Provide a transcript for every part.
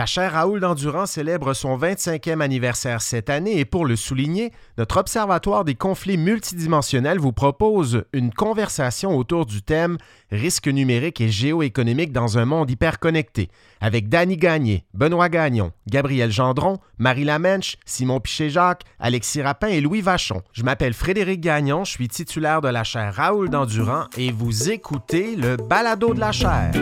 La chaire Raoul d'Endurant célèbre son 25e anniversaire cette année et pour le souligner, notre Observatoire des conflits multidimensionnels vous propose une conversation autour du thème Risques numériques et géoéconomiques dans un monde hyperconnecté avec Danny Gagné, Benoît Gagnon, Gabriel Gendron, Marie Lamenche, Simon Piché-Jacques, Alexis Rapin et Louis Vachon. Je m'appelle Frédéric Gagnon, je suis titulaire de la chaire Raoul d'Endurant et vous écoutez le balado de la chaire.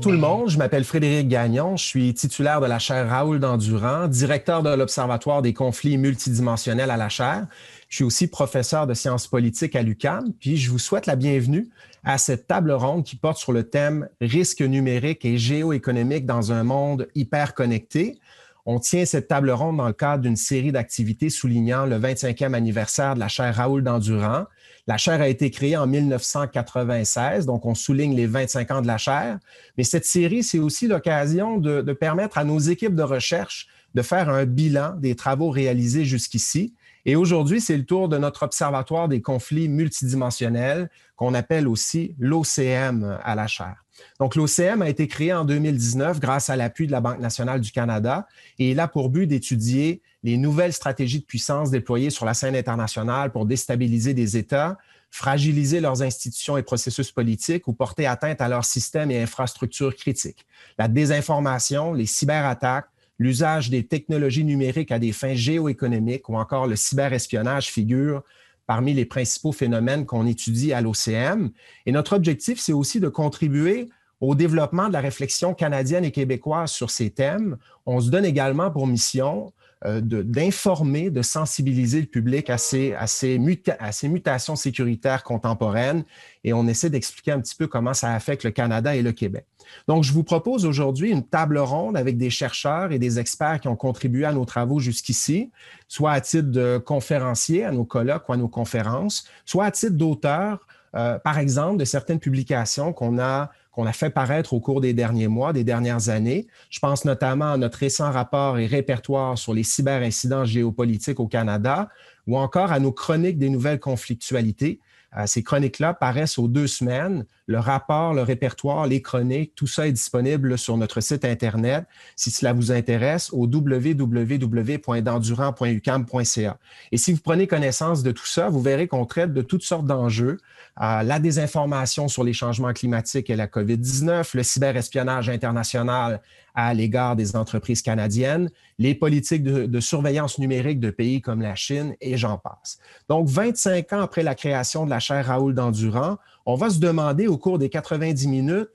Bonjour tout le monde, je m'appelle Frédéric Gagnon, je suis titulaire de la chaire Raoul d'Endurant, directeur de l'Observatoire des conflits multidimensionnels à la chaire. Je suis aussi professeur de sciences politiques à l'UCAM, puis je vous souhaite la bienvenue à cette table ronde qui porte sur le thème risques numériques et géoéconomiques dans un monde hyper connecté. On tient cette table ronde dans le cadre d'une série d'activités soulignant le 25e anniversaire de la chaire Raoul d'Endurant. La chaire a été créée en 1996, donc on souligne les 25 ans de la chaire. Mais cette série, c'est aussi l'occasion de, permettre à nos équipes de recherche de faire un bilan des travaux réalisés jusqu'ici. Et aujourd'hui, c'est le tour de notre Observatoire des conflits multidimensionnels, qu'on appelle aussi l'OCM à la chaire. Donc, l'OCM a été créé en 2019 grâce à l'appui de la Banque nationale du Canada et il a pour but d'étudier les nouvelles stratégies de puissance déployées sur la scène internationale pour déstabiliser des États, fragiliser leurs institutions et processus politiques ou porter atteinte à leurs systèmes et infrastructures critiques. La désinformation, les cyberattaques, l'usage des technologies numériques à des fins géoéconomiques ou encore le cyberespionnage figurent parmi les principaux phénomènes qu'on étudie à l'OCM. Et notre objectif, c'est aussi de contribuer au développement de la réflexion canadienne et québécoise sur ces thèmes. On se donne également pour mission d'informer, de, sensibiliser le public à ces, mutations sécuritaires contemporaines et on essaie d'expliquer un petit peu comment ça affecte le Canada et le Québec. Donc, je vous propose aujourd'hui une table ronde avec des chercheurs et des experts qui ont contribué à nos travaux jusqu'ici, soit à titre de conférenciers à nos colloques ou à nos conférences, soit à titre d'auteurs, euh, par exemple, de certaines publications qu'on a qu'on a fait paraître au cours des derniers mois, des dernières années. Je pense notamment à notre récent rapport et répertoire sur les cyberincidents géopolitiques au Canada ou encore à nos chroniques des nouvelles conflictualités euh, ces chroniques-là paraissent aux deux semaines. Le rapport, le répertoire, les chroniques, tout ça est disponible sur notre site Internet si cela vous intéresse au www.dendurant.ucam.ca. Et si vous prenez connaissance de tout ça, vous verrez qu'on traite de toutes sortes d'enjeux, euh, la désinformation sur les changements climatiques et la COVID-19, le cyberespionnage international à l'égard des entreprises canadiennes, les politiques de, surveillance numérique de pays comme la Chine et j'en passe. Donc, 25 ans après la création de la chaire Raoul d'Endurant, on va se demander au cours des 90 minutes,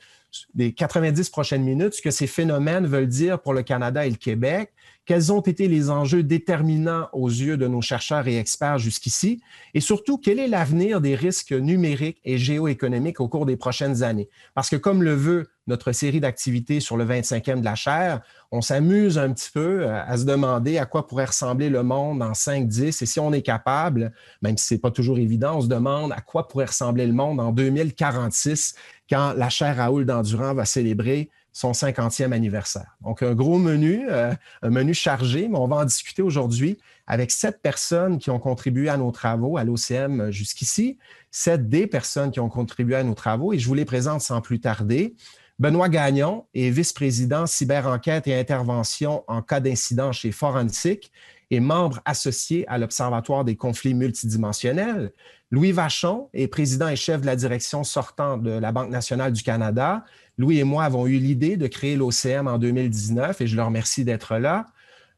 des 90 prochaines minutes, ce que ces phénomènes veulent dire pour le Canada et le Québec, quels ont été les enjeux déterminants aux yeux de nos chercheurs et experts jusqu'ici, et surtout, quel est l'avenir des risques numériques et géoéconomiques au cours des prochaines années? Parce que comme le veut notre série d'activités sur le 25e de la chaire, on s'amuse un petit peu euh, à se demander à quoi pourrait ressembler le monde en 5, 10, et si on est capable, même si ce n'est pas toujours évident, on se demande à quoi pourrait ressembler le monde en 2046 quand la chaire Raoul d'Endurant va célébrer son 50e anniversaire. Donc, un gros menu, euh, un menu chargé, mais on va en discuter aujourd'hui avec sept personnes qui ont contribué à nos travaux à l'OCM jusqu'ici, sept des personnes qui ont contribué à nos travaux, et je vous les présente sans plus tarder. Benoît Gagnon est vice-président cyber-enquête et intervention en cas d'incident chez Forensic et membre associé à l'Observatoire des conflits multidimensionnels. Louis Vachon est président et chef de la direction sortante de la Banque nationale du Canada. Louis et moi avons eu l'idée de créer l'OCM en 2019 et je le remercie d'être là.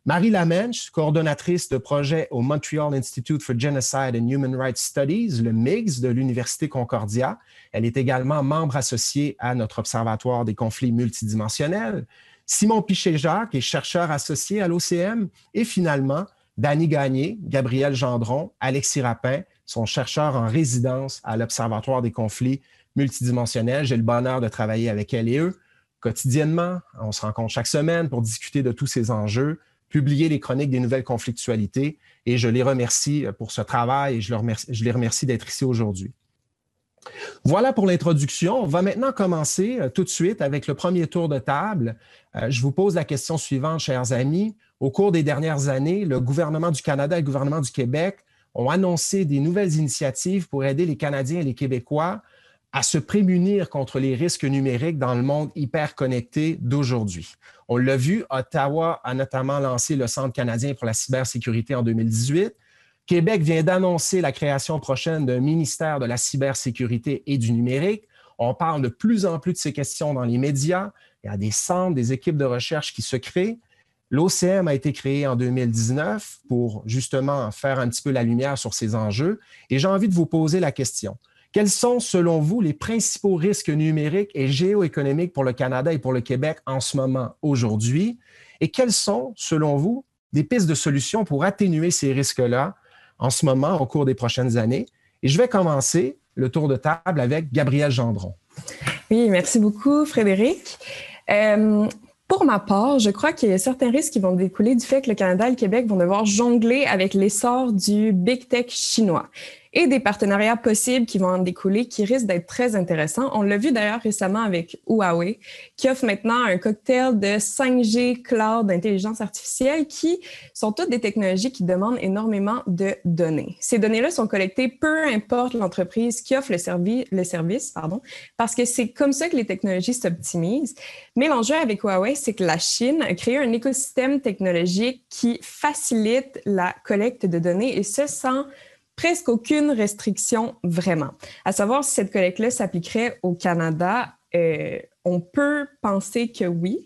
Marie Lamenche, coordonnatrice de projet au Montreal Institute for Genocide and Human Rights Studies, le MIGS de l'Université Concordia. Elle est également membre associé à notre Observatoire des conflits multidimensionnels. Simon Piché-Jacques est chercheur associé à l'OCM. Et finalement, Danny Gagné, Gabriel Gendron, Alexis Rapin sont chercheurs en résidence à l'Observatoire des conflits multidimensionnels. J'ai le bonheur de travailler avec elle et eux quotidiennement. On se rencontre chaque semaine pour discuter de tous ces enjeux publier les chroniques des nouvelles conflictualités et je les remercie pour ce travail et je, je les remercie d'être ici aujourd'hui. Voilà pour l'introduction. On va maintenant commencer tout de suite avec le premier tour de table. je vous pose la question suivante, chers amis. Au cours des dernières années, le gouvernement du Canada et le gouvernement du Québec ont annoncé des nouvelles initiatives pour aider les Canadiens et les Québécois à se prémunir contre les risques numériques dans le monde hyper connecté d'aujourd'hui. On l'a vu, Ottawa a notamment lancé le Centre canadien pour la cybersécurité en 2018. Québec vient d'annoncer la création prochaine d'un ministère de la cybersécurité et du numérique. On parle de plus en plus de ces questions dans les médias. Il y a des centres, des équipes de recherche qui se créent. L'OCM a été créé en 2019 pour justement faire un petit peu la lumière sur ces enjeux. Et j'ai envie de vous poser la question. Quels sont, selon vous, les principaux risques numériques et géoéconomiques pour le Canada et pour le Québec en ce moment, aujourd'hui? Et quelles sont, selon vous, des pistes de solutions pour atténuer ces risques-là en ce moment, au cours des prochaines années? Et je vais commencer le tour de table avec Gabriel Gendron. Oui, merci beaucoup, Frédéric. Euh, pour ma part, je crois qu'il y a certains risques qui vont découler du fait que le Canada et le Québec vont devoir jongler avec l'essor du big tech chinois et des partenariats possibles qui vont en découler qui risquent d'être très intéressants. On l'a vu d'ailleurs récemment avec Huawei, qui offre maintenant un cocktail de 5G cloud d'intelligence artificielle qui sont toutes des technologies qui demandent énormément de données. Ces données-là sont collectées peu importe l'entreprise qui offre le, service, le service, pardon, parce que c'est comme ça que les technologies s'optimisent. Mais l'enjeu avec Huawei, c'est que la Chine a créé un écosystème technologique qui facilite la collecte de données et ce sans presque aucune restriction vraiment. À savoir si cette collecte-là s'appliquerait au Canada, euh, on peut penser que oui,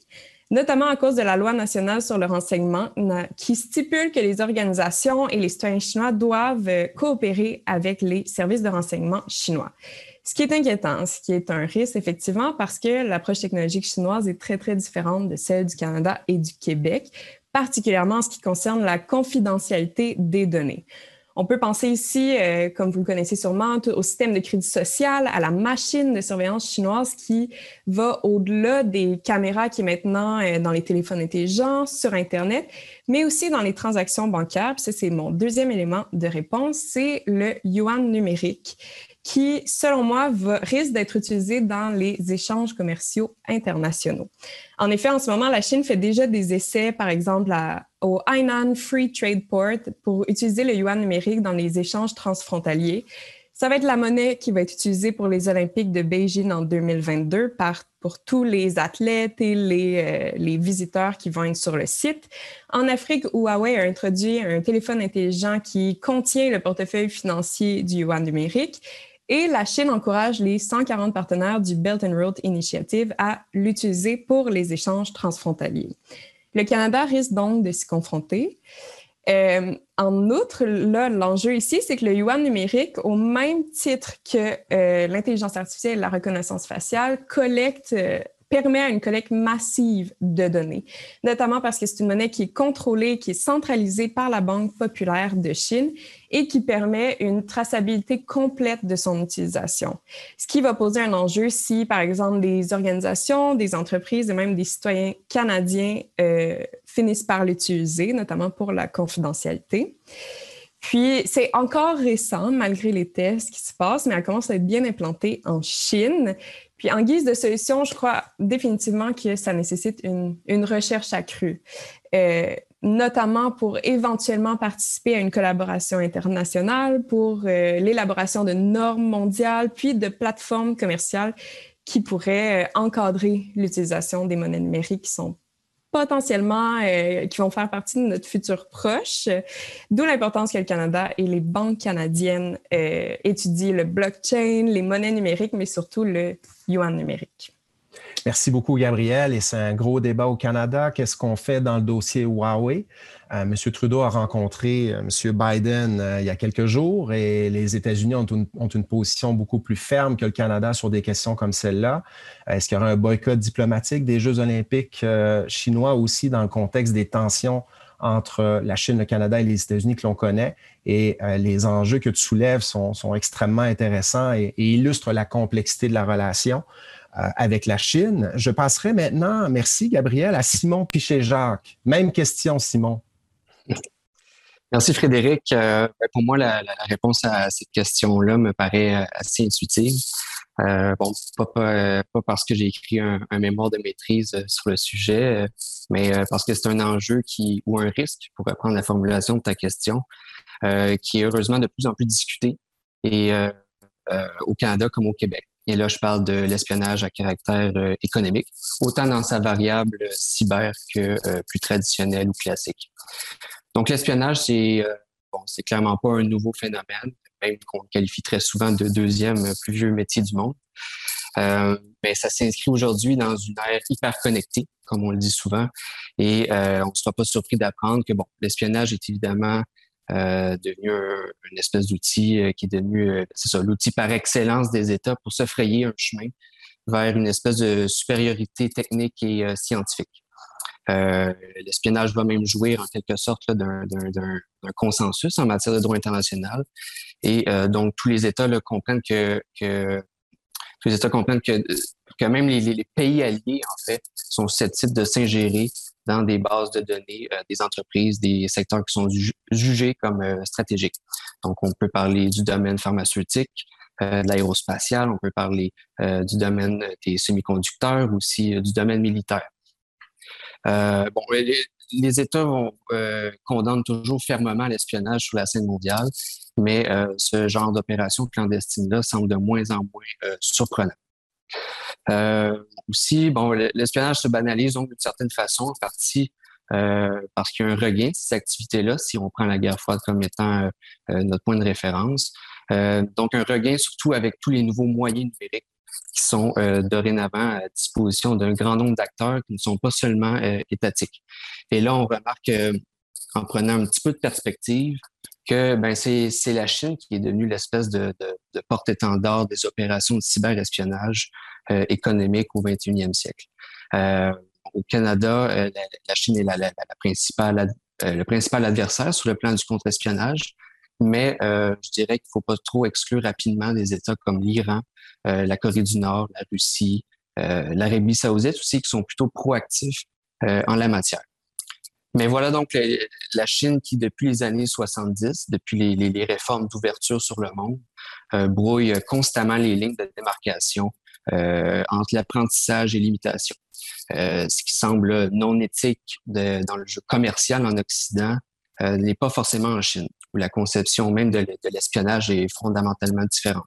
notamment à cause de la loi nationale sur le renseignement qui stipule que les organisations et les citoyens chinois doivent euh, coopérer avec les services de renseignement chinois. Ce qui est inquiétant, ce qui est un risque effectivement parce que l'approche technologique chinoise est très, très différente de celle du Canada et du Québec, particulièrement en ce qui concerne la confidentialité des données. On peut penser ici, euh, comme vous le connaissez sûrement, au système de crédit social, à la machine de surveillance chinoise qui va au-delà des caméras qui est maintenant euh, dans les téléphones intelligents, sur Internet, mais aussi dans les transactions bancaires. ça, c'est mon deuxième élément de réponse, c'est le yuan numérique qui, selon moi, risque d'être utilisé dans les échanges commerciaux internationaux. En effet, en ce moment, la Chine fait déjà des essais, par exemple, au Hainan Free Trade Port pour utiliser le yuan numérique dans les échanges transfrontaliers. Ça va être la monnaie qui va être utilisée pour les Olympiques de Beijing en 2022 par, pour tous les athlètes et les, euh, les visiteurs qui vont être sur le site. En Afrique, Huawei a introduit un téléphone intelligent qui contient le portefeuille financier du yuan numérique et la Chine encourage les 140 partenaires du Belt and Road Initiative à l'utiliser pour les échanges transfrontaliers. Le Canada risque donc de s'y confronter. Euh, en outre, l'enjeu ici, c'est que le yuan numérique, au même titre que euh, l'intelligence artificielle et la reconnaissance faciale, collecte euh, permet une collecte massive de données, notamment parce que c'est une monnaie qui est contrôlée, qui est centralisée par la Banque populaire de Chine et qui permet une traçabilité complète de son utilisation. Ce qui va poser un enjeu si, par exemple, des organisations, des entreprises et même des citoyens canadiens euh, finissent par l'utiliser, notamment pour la confidentialité. Puis, c'est encore récent, malgré les tests qui se passent, mais elle commence à être bien implantée en Chine. Puis en guise de solution, je crois définitivement que ça nécessite une, recherche accrue, euh, notamment pour éventuellement participer à une collaboration internationale, pour euh, l'élaboration de normes mondiales, puis de plateformes commerciales qui pourraient euh, encadrer l'utilisation des monnaies numériques qui sont potentiellement euh, qui vont faire partie de notre futur proche. D'où l'importance que le Canada et les banques canadiennes euh, étudient le blockchain, les monnaies numériques, mais surtout le yuan numérique. Merci beaucoup, Gabriel. Et c'est un gros débat au Canada. Qu'est-ce qu'on fait dans le dossier Huawei? Euh, M. Trudeau a rencontré euh, M. Biden euh, il y a quelques jours et les États-Unis ont, ont, une position beaucoup plus ferme que le Canada sur des questions comme celle-là. Est-ce qu'il y aura un boycott diplomatique des Jeux olympiques chinois aussi dans le contexte des tensions entre la Chine, le Canada et les États-Unis que l'on connaît? Et les enjeux que tu soulèves sont, sont extrêmement intéressants et, et, illustrent la complexité de la relation. avec la Chine. Je passerai maintenant, merci Gabriel, à Simon Pichet-Jacques. Même question, Simon. Merci Frédéric. Ben, pour moi, la, réponse à cette question-là me paraît assez intuitive. Euh, bon, pas, parce que j'ai écrit un, mémoire de maîtrise euh, sur le sujet, euh, mais parce que c'est un enjeu qui ou un risque, pour reprendre la formulation de ta question, qui est heureusement de plus en plus discuté et au Canada comme au Québec. Et là, je parle de l'espionnage à caractère économique, autant dans sa variable cyber que plus traditionnelle ou classique. Donc, l'espionnage, c'est bon, c'est clairement pas un nouveau phénomène même qu'on qualifie très souvent de deuxième plus vieux métier du monde. Euh, ben, ça s'inscrit aujourd'hui dans une ère hyper connectée, comme on le dit souvent, et euh, on ne sera pas surpris d'apprendre que bon, l'espionnage est évidemment euh, devenu une espèce d'outil euh, qui est devenu, euh, c'est ça, l'outil par excellence des États pour se frayer un chemin vers une espèce de supériorité technique et scientifique. L'espionnage va même jouir en quelque sorte d'un consensus en matière de droit international. Et donc, tous les États comprennent que, tous les États comprennent que, même les, les, pays alliés, en fait, sont susceptibles de s'ingérer dans des bases de données euh, des entreprises, des secteurs qui sont jugés comme stratégiques. Donc, on peut parler du domaine pharmaceutique, de l'aérospatial, on peut parler du domaine des semi-conducteurs, aussi du domaine militaire. Euh, bon, les, États euh, condamnent toujours fermement l'espionnage sur la scène mondiale, mais euh, ce genre d'opération clandestine-là semble de moins en moins surprenant. Aussi, bon, l'espionnage se banalise donc d'une certaine façon, en partie parce qu'il y a un regain de ces activités-là, si on prend la guerre froide comme étant notre point de référence. donc, un regain surtout avec tous les nouveaux moyens numériques qui sont euh, dorénavant à disposition d'un grand nombre d'acteurs qui ne sont pas seulement euh, étatiques. Et là, on remarque, euh, en prenant un petit peu de perspective, que ben, c'est la Chine qui est devenue l'espèce de, de, de porte-étendard des opérations de cyberespionnage économique au 21e siècle. au Canada, la, la, Chine est la, la, la principale, le principal adversaire sur le plan du contre-espionnage. Mais euh, je dirais qu'il ne faut pas trop exclure rapidement des États comme l'Iran, euh, la Corée du Nord, la Russie, euh, l'Arabie saoudite aussi, qui sont plutôt proactifs en la matière. Mais voilà donc la Chine qui, depuis les années 70, depuis les, réformes d'ouverture sur le monde, brouille constamment les lignes de démarcation entre l'apprentissage et l'imitation. ce qui semble non éthique de, dans le jeu commercial en Occident n'est pas forcément en Chine où la conception même de, l'espionnage est fondamentalement différente.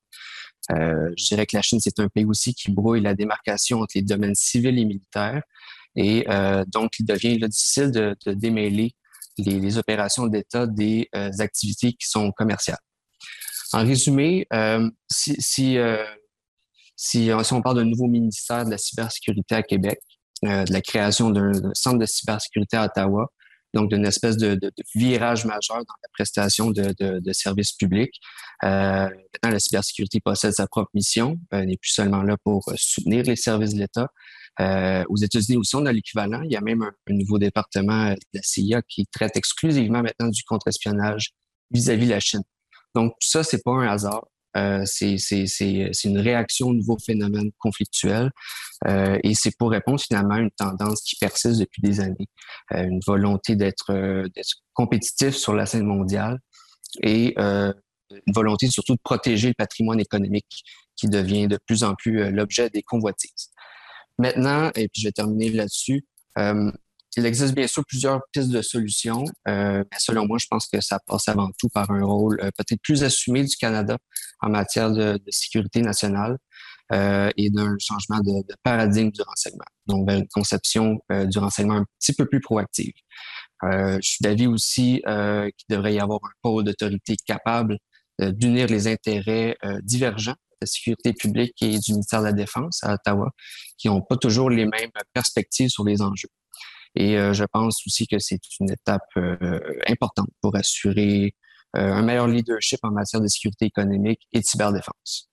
Euh, je dirais que la Chine, c'est un pays aussi qui brouille la démarcation entre les domaines civils et militaires. Et euh, donc, il devient difficile de, démêler les, opérations d'État des euh, activités qui sont commerciales. En résumé, si, si, on parle d'un nouveau ministère de la cybersécurité à Québec, de la création d'un centre de cybersécurité à Ottawa, donc d'une espèce de, de, virage majeur dans la prestation de, de services publics. Euh, maintenant, la cybersécurité possède sa propre mission, elle euh, n'est plus seulement là pour euh, soutenir les services de l'État. Euh, aux États-Unis aussi, on a l'équivalent. Il y a même un, nouveau département de la CIA qui traite exclusivement maintenant du contre-espionnage vis-à-vis de la Chine. Donc, ça, c'est pas un hasard. Euh, c'est une réaction au nouveau phénomène conflictuel euh, et c'est pour répondre finalement à une tendance qui persiste depuis des années, euh, une volonté d'être compétitif sur la scène mondiale et une volonté surtout de protéger le patrimoine économique qui devient de plus en plus l'objet des convoitises. Maintenant, et puis je vais terminer là-dessus, il existe bien sûr plusieurs pistes de solutions, euh, mais selon moi, je pense que ça passe avant tout par un rôle euh, peut-être plus assumé du Canada en matière de, sécurité nationale euh, et d'un changement de, paradigme du renseignement. Donc, une conception du renseignement un petit peu plus proactive. je suis d'avis aussi qu'il devrait y avoir un pôle d'autorité capable d'unir les intérêts divergents la sécurité publique et du ministère de la Défense à Ottawa, qui n'ont pas toujours les mêmes perspectives sur les enjeux. Et euh, je pense aussi que c'est une étape euh, importante pour assurer euh, un meilleur leadership en matière de sécurité économique et de cyberdéfense.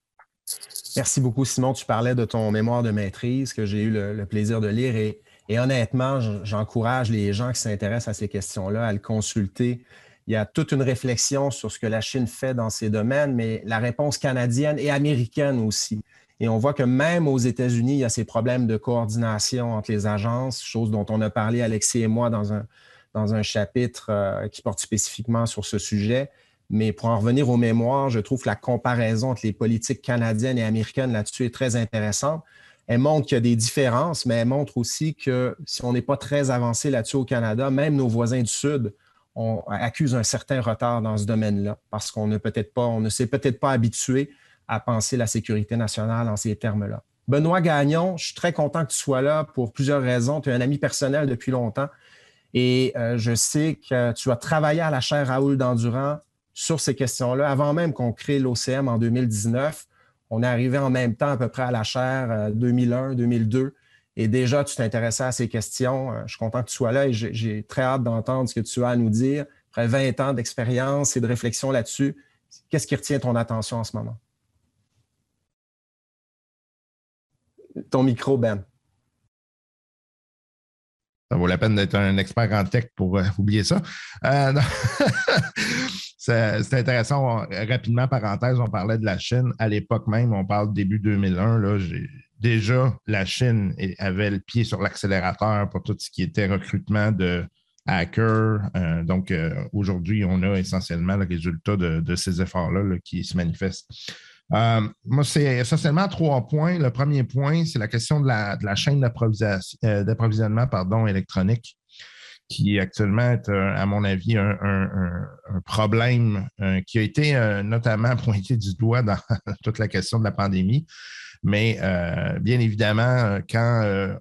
Merci beaucoup, Simon. Tu parlais de ton mémoire de maîtrise que j'ai eu le, plaisir de lire et, et honnêtement, j'encourage les gens qui s'intéressent à ces questions-là à le consulter. Il y a toute une réflexion sur ce que la Chine fait dans ces domaines, mais la réponse canadienne et américaine aussi Et on voit que même aux États-Unis, il y a ces problèmes de coordination entre les agences, chose dont on a parlé, Alexis et moi, dans un, dans un chapitre euh, qui porte spécifiquement sur ce sujet. Mais pour en revenir aux mémoires, je trouve que la comparaison entre les politiques canadiennes et américaines là-dessus est très intéressante. Elle montre qu'il y a des différences, mais elle montre aussi que si on n'est pas très avancé là-dessus au Canada, même nos voisins du Sud on accuse un certain retard dans ce domaine-là parce qu'on ne peut-être pas, on ne s'est peut-être pas habitué à penser la sécurité nationale en ces termes-là. Benoît Gagnon, je suis très content que tu sois là pour plusieurs raisons. Tu es un ami personnel depuis longtemps et euh, je sais que tu as travaillé à la chaire Raoul Dandurand sur ces questions-là avant même qu'on crée l'OCM en 2019. On est arrivé en même temps à peu près à la chaire 2001-2002 euh, et déjà tu t'intéressais à ces questions. Euh, je suis content que tu sois là et j'ai très hâte d'entendre ce que tu as à nous dire. Après 20 ans d'expérience et de réflexion là-dessus, qu'est-ce qui retient ton attention en ce moment? ton micro, Ben. Ça vaut la peine d'être un expert en tech pour euh, oublier ça. Euh, c'est intéressant. rapidement, parenthèse, on parlait de la Chine. À l'époque même, on parle début 2001. Là, déjà, la Chine avait le pied sur l'accélérateur pour tout ce qui était recrutement de hackers. Euh, donc, aujourd'hui, on a essentiellement le résultat de, ces efforts-là qui se manifestent. Euh, moi, c'est essentiellement trois points. Le premier point, c'est la question de la, chaîne euh, d'approvisionnement électronique, qui actuellement est, euh, à mon avis, un, problème qui a été notamment pointé du doigt dans toute la question de la pandémie. Mais bien évidemment, quand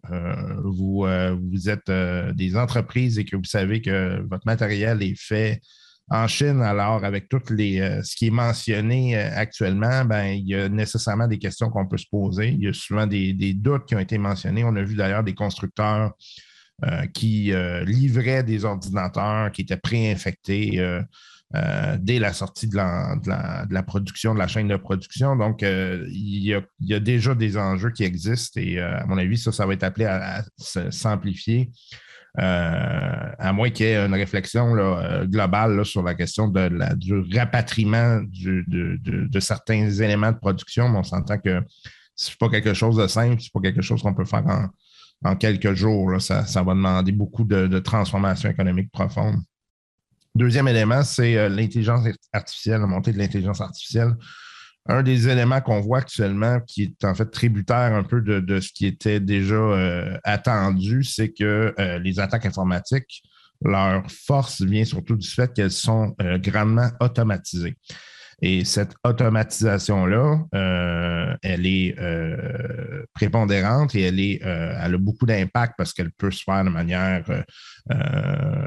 vous, vous êtes des entreprises et que vous savez que votre matériel est fait en Chine, alors, avec tout les, euh, ce qui est mentionné euh, actuellement, ben, il y a nécessairement des questions qu'on peut se poser. Il y a souvent des, doutes qui ont été mentionnés. On a vu d'ailleurs des constructeurs euh, qui livraient des ordinateurs qui étaient préinfectés dès la sortie de la, production, de la chaîne de production. Donc, il y, a, déjà des enjeux qui existent et, à mon avis, ça, ça va être appelé à s'amplifier. Euh, à moins qu'il y ait une réflexion euh, globale sur la question de du rapatriement de, certains éléments de production, mais on s'entend que ce n'est pas quelque chose de simple, ce n'est pas quelque chose qu'on peut faire en, quelques jours. Ça, va demander beaucoup de, transformation économique profonde. Deuxième élément, c'est euh, l'intelligence artificielle, la montée de l'intelligence artificielle un des éléments qu'on voit actuellement, qui est en fait tributaire un peu de, ce qui était déjà euh, attendu, c'est que euh, les attaques informatiques, leur force vient surtout du fait qu'elles sont grandement automatisées. Et cette automatisation-là, euh, elle est euh, prépondérante et elle, est, euh, elle a beaucoup d'impact parce qu'elle peut se faire de manière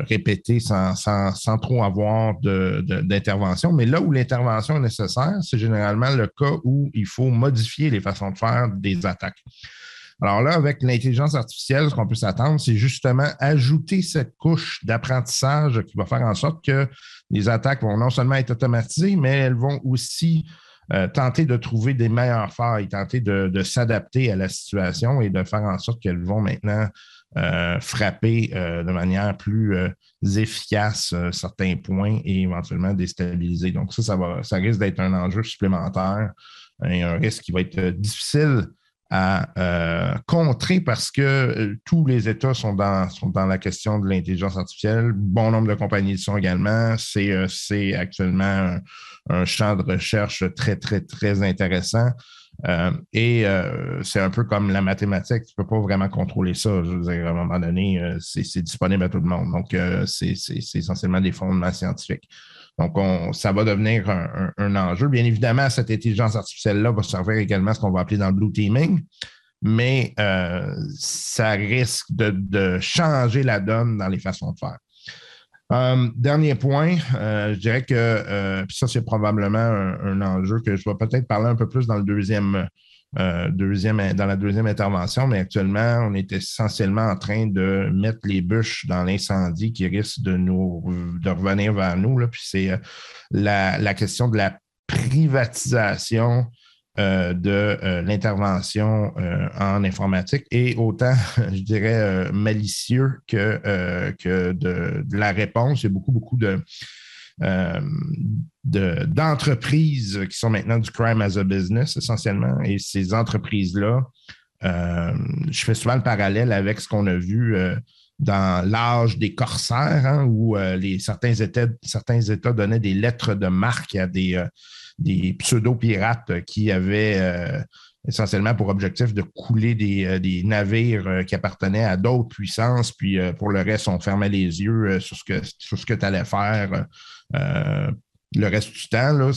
répétée sans, sans, trop avoir d'intervention. Mais là où l'intervention est nécessaire, c'est généralement le cas où il faut modifier les façons de faire des attaques. Alors là, avec l'intelligence artificielle, ce qu'on peut s'attendre, c'est justement ajouter cette couche d'apprentissage qui va faire en sorte que les attaques vont non seulement être automatisées, mais elles vont aussi euh, tenter de trouver des meilleures failles, tenter de, s'adapter à la situation et de faire en sorte qu'elles vont maintenant euh, frapper euh, de manière plus efficace certains points et éventuellement déstabiliser. Donc ça, ça, va, ça risque d'être un enjeu supplémentaire et un risque qui va être difficile à euh, contrer parce que euh, tous les États sont dans, sont dans la question de l'intelligence artificielle. Bon nombre de compagnies le sont également. C'est euh, actuellement un, champ de recherche très, très, très intéressant. et c'est un peu comme la mathématique, tu ne peux pas vraiment contrôler ça. Je veux dire, à un moment donné, c'est disponible à tout le monde. Donc, c'est essentiellement des fondements scientifiques. Donc, ça va devenir un, enjeu. Bien évidemment, cette intelligence artificielle-là va servir également à ce qu'on va appeler dans le blue teaming, mais euh, ça risque de, changer la donne dans les façons de faire. Euh, dernier point, euh, je dirais que, ça, c'est probablement un, enjeu que je vais peut-être parler un peu plus dans le deuxième euh, deuxième, dans la deuxième intervention, mais actuellement, on est essentiellement en train de mettre les bûches dans l'incendie qui risque de nous de revenir vers nous. Là. Puis c'est euh, la, question de la privatisation euh, de l'intervention en informatique et autant, je dirais, malicieux que, que de, la réponse. Il y a beaucoup, beaucoup de d'entreprises qui sont maintenant du crime as a business essentiellement. Et ces entreprises-là, je fais souvent le parallèle avec ce qu'on a vu dans l'âge des corsaires, hein, où les, certains, États, certains États donnaient des lettres de marque à des, des pseudo-pirates qui avaient essentiellement pour objectif de couler des, euh, navires euh, qui appartenaient à d'autres puissances, puis euh, pour le reste, on fermait les yeux sur ce que, tu allais faire le reste du temps. Là,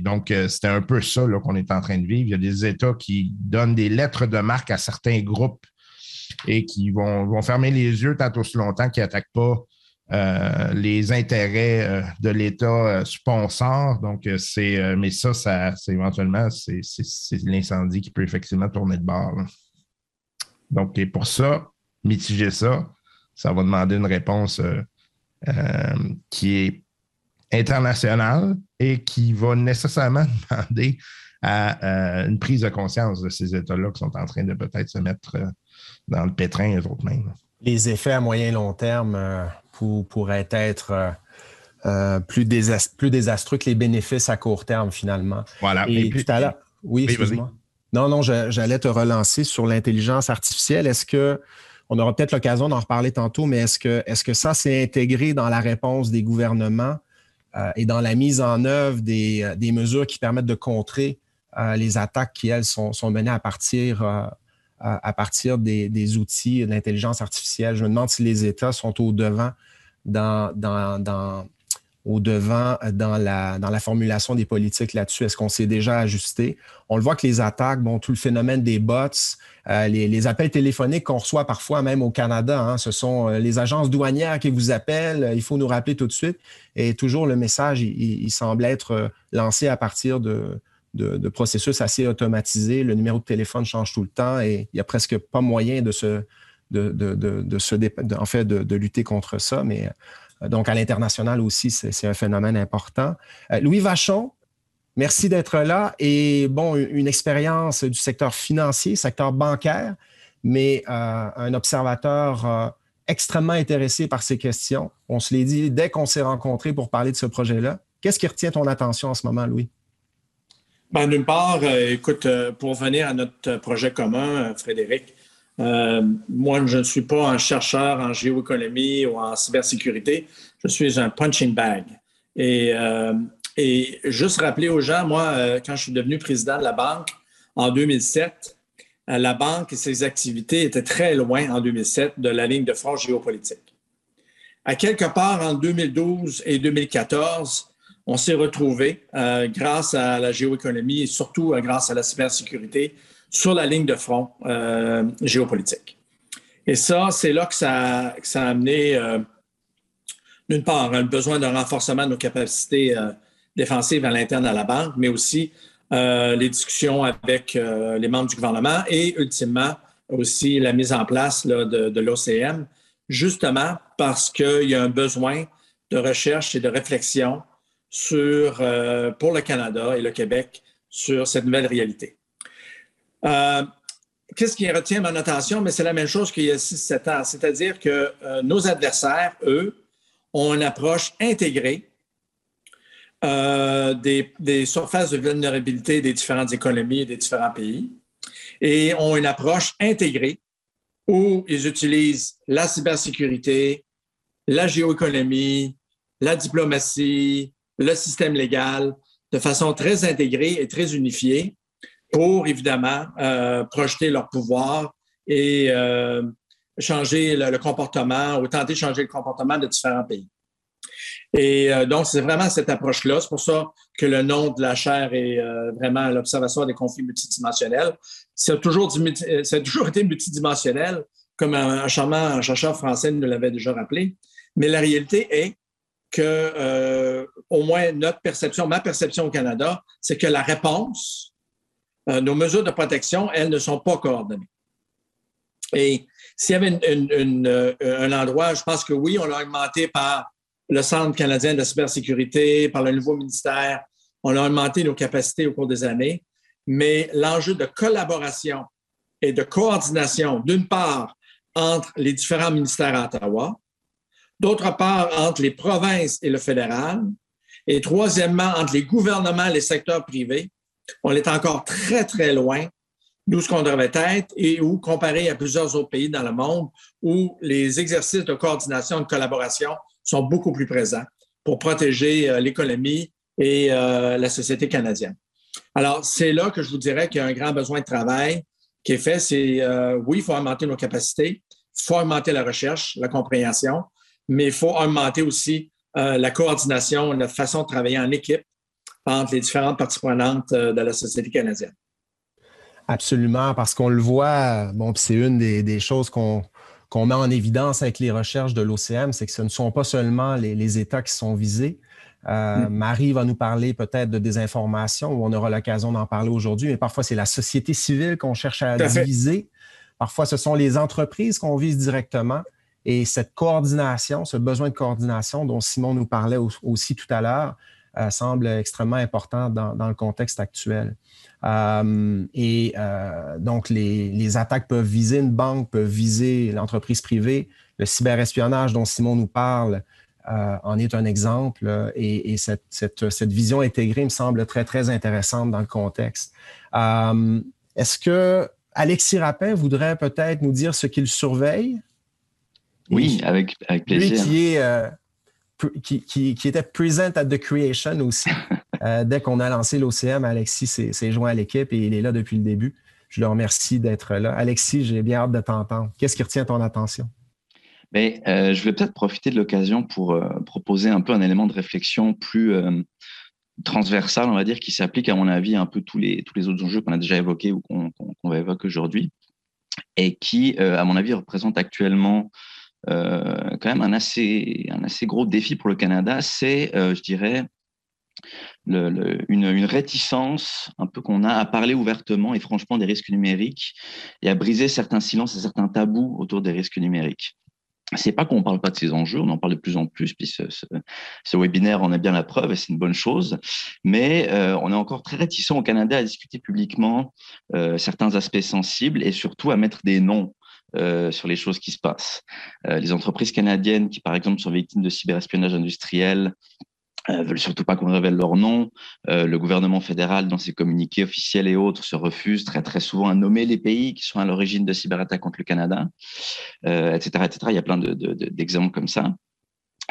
donc, c'était un peu ça qu'on est en train de vivre. Il y a des États qui donnent des lettres de marque à certains groupes et qui vont, vont fermer les yeux tant aussi longtemps qu'ils n'attaquent pas euh, les intérêts euh, de l'État euh, sponsor. Donc, c'est, mais ça, ça c'est éventuellement, c'est, l'incendie qui peut effectivement tourner de bord. Donc, pour ça, mitiger ça, ça va demander une réponse qui est internationale et qui va nécessairement demander à une prise de conscience de ces États-là qui sont en train de peut-être se mettre dans le pétrin eux autres mêmes. Les effets à moyen et long terme pourrait être euh, euh, plus, désastreux que les bénéfices à court terme, finalement. Voilà. Et, tout à l'heure. Oui, excuse-moi. Non, non, j'allais te relancer sur l'intelligence artificielle. Est-ce que, on aura peut-être l'occasion d'en reparler tantôt, mais est-ce que, est que ça s'est intégré dans la réponse des gouvernements euh, et dans la mise en œuvre des, mesures qui permettent de contrer les attaques qui, elles, sont, sont menées à partir à, partir des, outils de l'intelligence artificielle? Je me demande si les États sont au devant au devant dans la, formulation des politiques là-dessus? Est-ce qu'on s'est déjà ajusté? On le voit que les attaques, bon, tout le phénomène des bots, euh, les, appels téléphoniques qu'on reçoit parfois même au Canada, hein, ce sont euh, les agences douanières qui vous appellent, il faut nous rappeler tout de suite. Et toujours le message, il semble être lancé à partir de, de, processus assez automatisés. Le numéro de téléphone change tout le temps et il n'y a presque pas moyen de se, de, de, en fait, de, lutter contre ça. Mais euh, donc, à l'international aussi, c'est un phénomène important. Euh, Louis Vachon, merci d'être là. Et bon, une expérience du secteur financier, secteur bancaire, mais euh, un observateur extrêmement intéressé par ces questions. On se l'est dit dès qu'on s'est rencontrés pour parler de ce projet-là. Qu'est-ce qui retient ton attention en ce moment, Louis? Ben, D'une part, écoute, pour venir à notre projet commun, euh, moi, je ne suis pas un chercheur en géoéconomie ou en cybersécurité. Je suis un punching bag. Et, et juste rappeler aux gens, moi, quand je suis devenu président de la banque en 2007, la banque et ses activités étaient très loin en 2007 de la ligne de front géopolitique. À quelque part en 2012 et 2014, on s'est retrouvé euh, grâce à la géoéconomie et surtout euh, grâce à la cybersécurité sur la ligne de front euh, géopolitique. Et ça, c'est là que ça, a amené, d'une part, un besoin d'un renforcement de nos capacités défensives à l'interne à la banque, mais aussi les discussions avec les membres du gouvernement et, ultimement, aussi la mise en place de, de l'OCM, justement parce qu'il y a un besoin de recherche et de réflexion sur, euh, pour le Canada et le Québec sur cette nouvelle réalité. Euh, qu'est-ce qui retient mon attention? Mais c'est la même chose qu'il y a 6-7 ans, c'est-à-dire que euh, nos adversaires, eux, ont une approche intégrée des, des, surfaces de vulnérabilité des différentes économies et des différents pays et ont une approche intégrée où ils utilisent la cybersécurité, la géoéconomie, la diplomatie, le système légal de façon très intégrée et très unifiée pour, évidemment, euh, projeter leur pouvoir et euh, changer le, comportement ou tenter de changer le comportement de différents pays. Et euh, donc, c'est vraiment cette approche-là. C'est pour ça que le nom de la chaire est vraiment l'Observatoire des conflits multidimensionnels. Ça a toujours, ça toujours été multidimensionnel, comme un, charmant chercheur français nous l'avait déjà rappelé. Mais la réalité est que, au moins notre perception, ma perception au Canada, c'est que la réponse, euh, nos mesures de protection, elles ne sont pas coordonnées. Et s'il y avait euh, un endroit, je pense que oui, on l'a augmenté par le Centre canadien de cybersécurité, par le nouveau ministère, on a augmenté nos capacités au cours des années, mais l'enjeu de collaboration et de coordination, d'une part, entre les différents ministères à Ottawa, d'autre part entre les provinces et le fédéral, Et troisièmement, entre les gouvernements et les secteurs privés, on est encore très, très loin d'où ce qu'on devrait être et où, comparé à plusieurs autres pays dans le monde, où les exercices de coordination de collaboration sont beaucoup plus présents pour protéger euh, l'économie et euh, la société canadienne. Alors, c'est là que je vous dirais qu'il y a un grand besoin de travail qui est fait. C'est, euh, oui, il faut augmenter nos capacités, il faut augmenter la recherche, la compréhension, mais il faut augmenter aussi la coordination, la façon de travailler en équipe entre les différentes parties prenantes de la société canadienne. Absolument, parce qu'on le voit, bon, c'est une des, choses qu'on met en évidence avec les recherches de l'OCM, c'est que ce ne sont pas seulement les États qui sont visés, euh, hmm. Marie va nous parler peut-être de désinformation, où on aura l'occasion d'en parler aujourd'hui, mais parfois c'est la société civile qu'on cherche à diviser. Parfois, ce sont les entreprises qu'on vise directement. Et cette coordination, ce besoin de coordination dont Simon nous parlait aussi tout à l'heure, euh, semble extrêmement important dans, le contexte actuel. Euh, et donc, les, les, attaques peuvent viser une banque, peuvent viser l'entreprise privée. Le cyberespionnage dont Simon nous parle euh, en est un exemple euh, et, cette, vision intégrée me semble très, très intéressante dans le contexte. Euh, est-ce que Alexis Rapin voudrait peut-être nous dire ce qu'il surveille? Oui, avec, avec plaisir. Lui qui, qui, était present at the creation aussi. dès qu'on a lancé l'OCM, Alexis s'est joint à l'équipe et il est là depuis le début. Je le remercie d'être là. Alexis, j'ai bien hâte de t'entendre. Qu'est-ce qui retient ton attention? Mais euh, je vais peut-être profiter de l'occasion pour euh, proposer un peu un élément de réflexion plus euh, transversal, on va dire, qui s'applique à mon avis à un peu tous les, tous les autres enjeux qu'on a déjà évoqués ou qu'on va évoquer aujourd'hui, et qui, à mon avis, représente actuellement quand même un assez, gros défi pour le Canada. C'est, je dirais, une, réticence un peu qu'on a à parler ouvertement et franchement des risques numériques et à briser certains silences et certains tabous autour des risques numériques c'est pas qu'on ne parle pas de ces enjeux, on en parle de plus en plus, puis ce, webinaire en est bien la preuve et c'est une bonne chose, mais euh, on est encore très réticent au Canada à discuter publiquement euh, certains aspects sensibles et surtout à mettre des noms euh, sur les choses qui se passent. les entreprises canadiennes qui, par exemple, sont victimes de cyberespionnage industriel euh, veulent surtout pas qu'on révèle leur nom. Euh, le gouvernement fédéral, dans ses communiqués officiels et autres, se refuse très très souvent à nommer les pays qui sont à l'origine de cyberattaques contre le Canada, euh, etc., etc. Il y a plein d'exemples de, comme ça.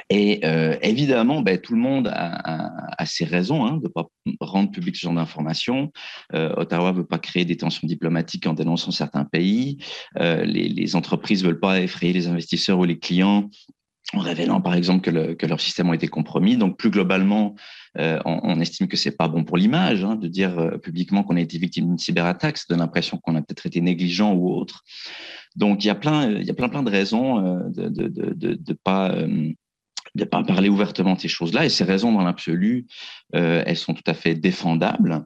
Et euh, évidemment, ben, tout le monde a, ses raisons hein, de ne pas rendre public ce genre d'informations. Euh, Ottawa ne veut pas créer des tensions diplomatiques en dénonçant certains pays. Euh, les, entreprises ne veulent pas effrayer les investisseurs ou les clients en révélant par exemple que, le, que, leur système a été compromis. Donc plus globalement, on, estime que c'est pas bon pour l'image hein, de dire publiquement qu'on a été victime d'une cyberattaque. Ça donne l'impression qu'on a peut-être été négligent ou autre. Donc il y a plein, il y a plein plein de raisons de, de, de, pas de pas parler ouvertement de ces choses-là. Et ces raisons, dans l'absolu, elles sont tout à fait défendables.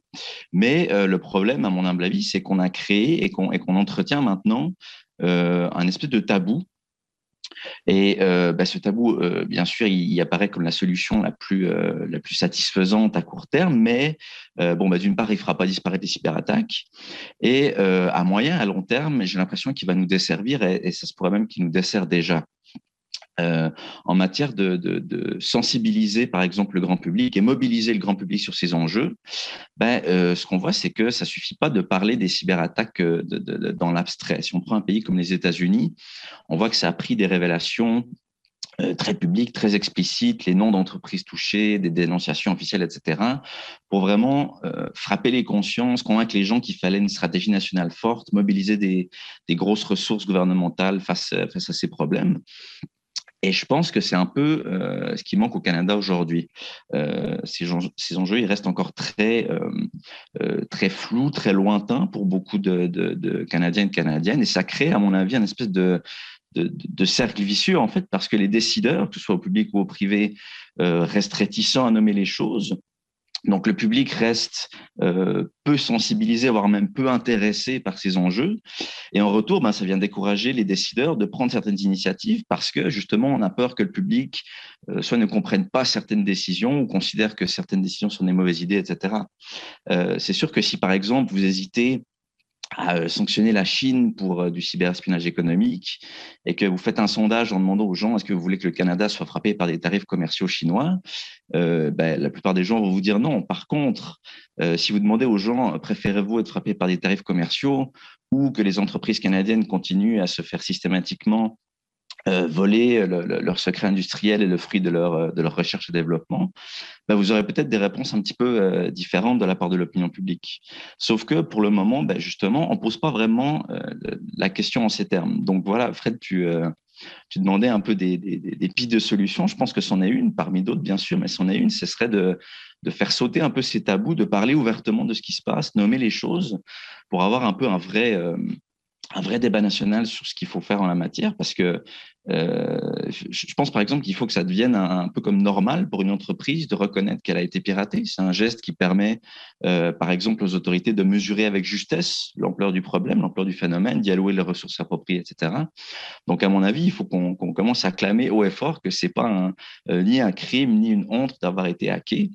Mais le problème, à mon humble avis, c'est qu'on a créé et qu'on entretient maintenant un espèce de tabou et euh, bah, ce tabou, euh, bien sûr, il, apparaît comme la solution la plus, euh, la plus satisfaisante à court terme, mais bon, bah, d'une part, il ne fera pas disparaître les cyberattaques. Et à moyen, à long terme, j'ai l'impression qu'il va nous desservir, et, et ça se pourrait même qu'il nous dessert déjà. Euh, en matière de, sensibiliser, par exemple, le grand public et mobiliser le grand public sur ces enjeux, ben, euh, ce qu'on voit, c'est que ça suffit pas de parler des cyberattaques euh, dans l'abstrait. Si on prend un pays comme les États-Unis, on voit que ça a pris des révélations très publiques, très explicites, les noms d'entreprises touchées, des dénonciations officielles, etc., pour vraiment frapper les consciences, convaincre les gens qu'il fallait une stratégie nationale forte, mobiliser des, des grosses ressources gouvernementales face, face à ces problèmes. Et je pense que c'est un peu euh, ce qui manque au Canada aujourd'hui. Euh, ces, ces, enjeux, ils restent encore très, euh, euh, très flous, très lointains pour beaucoup de, de, de, Canadiens et de Canadiennes. Et ça crée, à mon avis, un espèce de, de, de, cercle vicieux, en fait, parce que les décideurs, que ce soit au public ou au privé, euh, restent réticents à nommer les choses donc le public reste euh, peu sensibilisé, voire même peu intéressé par ces enjeux. Et en retour, ben, ça vient décourager les décideurs de prendre certaines initiatives parce que justement, on a peur que le public euh, soit ne comprenne pas certaines décisions ou considère que certaines décisions sont des mauvaises idées, etc. Euh, c'est sûr que si par exemple vous hésitez à euh, sanctionner la Chine pour euh, du cyberespionnage économique et que vous faites un sondage en demandant aux gens est-ce que vous voulez que le Canada soit frappé par des tarifs commerciaux chinois, euh, ben, la plupart des gens vont vous dire non. Par contre, si vous demandez aux gens préférez-vous être frappé par des tarifs commerciaux ou que les entreprises canadiennes continuent à se faire systématiquement euh, voler leur secret industriel et le fruit de leur, euh, de leur recherche et développement, ben vous aurez peut-être des réponses un petit peu euh, différentes de la part de l'opinion publique. Sauf que pour le moment, ben justement, on ne pose pas vraiment la question en ces termes. Donc voilà, Fred, tu, tu demandais un peu des, des, des, pistes de solutions. Je pense que c'en est une, parmi d'autres, bien sûr, mais c'en est une, ce serait de, de faire sauter un peu ces tabous, de parler ouvertement de ce qui se passe, nommer les choses pour avoir un peu un vrai, un vrai débat national sur ce qu'il faut faire en la matière, parce que euh, je pense par exemple qu'il faut que ça devienne un, peu comme normal pour une entreprise de reconnaître qu'elle a été piratée. C'est un geste qui permet, euh, par exemple, aux autorités de mesurer avec justesse l'ampleur du problème, l'ampleur du phénomène, d'y allouer les ressources appropriées, etc. Donc, à mon avis, il faut qu'on commence à clamer haut et fort que c'est pas euh, ni un crime ni une honte d'avoir été hacké.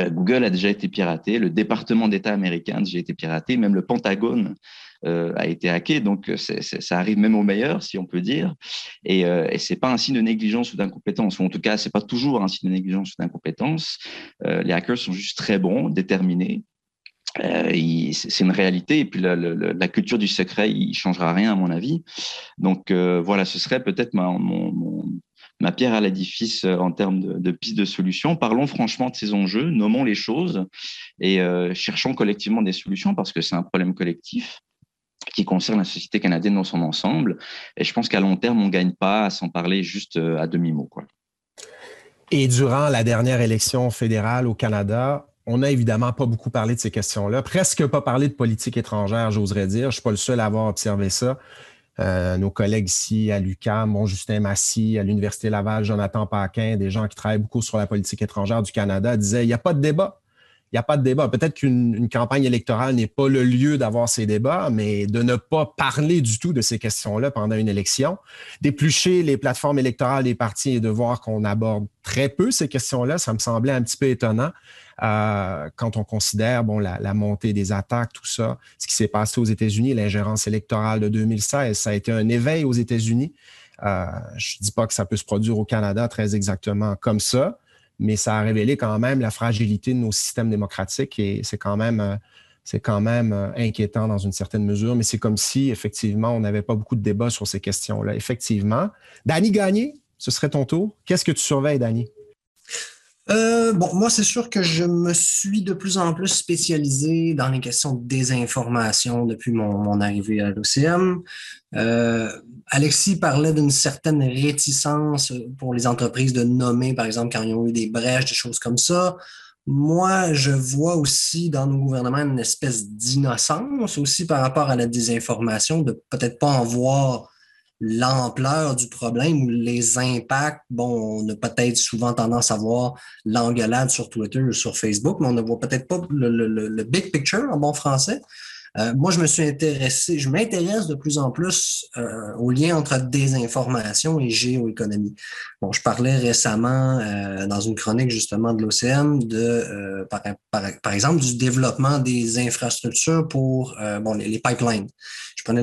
Google a déjà été piraté, le département d'État américain a déjà été piraté, même le Pentagone euh, a été hacké. Donc, euh, ça arrive même au meilleur, si on peut dire. Et, euh, ce n'est pas un signe de négligence ou d'incompétence. Ou en tout cas, ce n'est pas toujours un signe de négligence ou d'incompétence. les hackers sont juste très bons, déterminés. c'est une réalité. Et puis, la, culture du secret, il changera rien, à mon avis. Donc, voilà, ce serait peut-être ma, ma pierre à l'édifice en termes de, de pistes de solutions. Parlons franchement de ces enjeux, nommons les choses et cherchons collectivement des solutions parce que c'est un problème collectif qui concerne la société canadienne dans son ensemble. Et je pense qu'à long terme, on ne gagne pas à s'en parler juste euh, à demi-mot. Et durant la dernière élection fédérale au Canada, on n'a évidemment pas beaucoup parlé de ces questions-là, presque pas parlé de politique étrangère, j'oserais dire. Je ne suis pas le seul à avoir observé ça. Euh, nos collègues ici à l'UQAM, mon Justin Massy, à l'Université Laval, Jonathan Paquin, des gens qui travaillent beaucoup sur la politique étrangère du Canada, disaient il n'y a pas de débat n'y a pas de débat. Peut-être qu'une campagne électorale n'est pas le lieu d'avoir ces débats, mais de ne pas parler du tout de ces questions-là pendant une élection, d'éplucher les plateformes électorales des partis et de voir qu'on aborde très peu ces questions-là, ça me semblait un petit peu étonnant euh, quand on considère bon, la, montée des attaques, tout ça, ce qui s'est passé aux États-Unis, l'ingérence électorale de 2016, ça a été un éveil aux États-Unis. Euh, je ne dis pas que ça peut se produire au Canada très exactement comme ça, mais ça a révélé quand même la fragilité de nos systèmes démocratiques et c'est quand même, euh, c'est quand même euh, inquiétant dans une certaine mesure. Mais c'est comme si, effectivement, on n'avait pas beaucoup de débats sur ces questions-là. Effectivement. Danny Gagné, ce serait ton tour. Qu'est-ce que tu surveilles, Danny? Euh, bon, moi, c'est sûr que je me suis de plus en plus spécialisé dans les questions de désinformation depuis mon, arrivée à l'OCM. Euh, Alexis parlait d'une certaine réticence pour les entreprises de nommer, par exemple, quand ils ont eu des brèches, des choses comme ça. Moi, je vois aussi dans nos gouvernements une espèce d'innocence aussi par rapport à la désinformation, de peut-être pas en voir l'ampleur du problème ou les impacts, bon, on a peut-être souvent tendance à voir l'engueulade sur Twitter ou sur Facebook, mais on ne voit peut-être pas le, le, big picture en bon français. Euh, moi, je me suis intéressé, je m'intéresse de plus en plus euh, au lien entre désinformation et géoéconomie. Bon, je parlais récemment euh, dans une chronique justement de l'OCM de, par, par, exemple, du développement des infrastructures pour bon, les, les, pipelines. Je prenais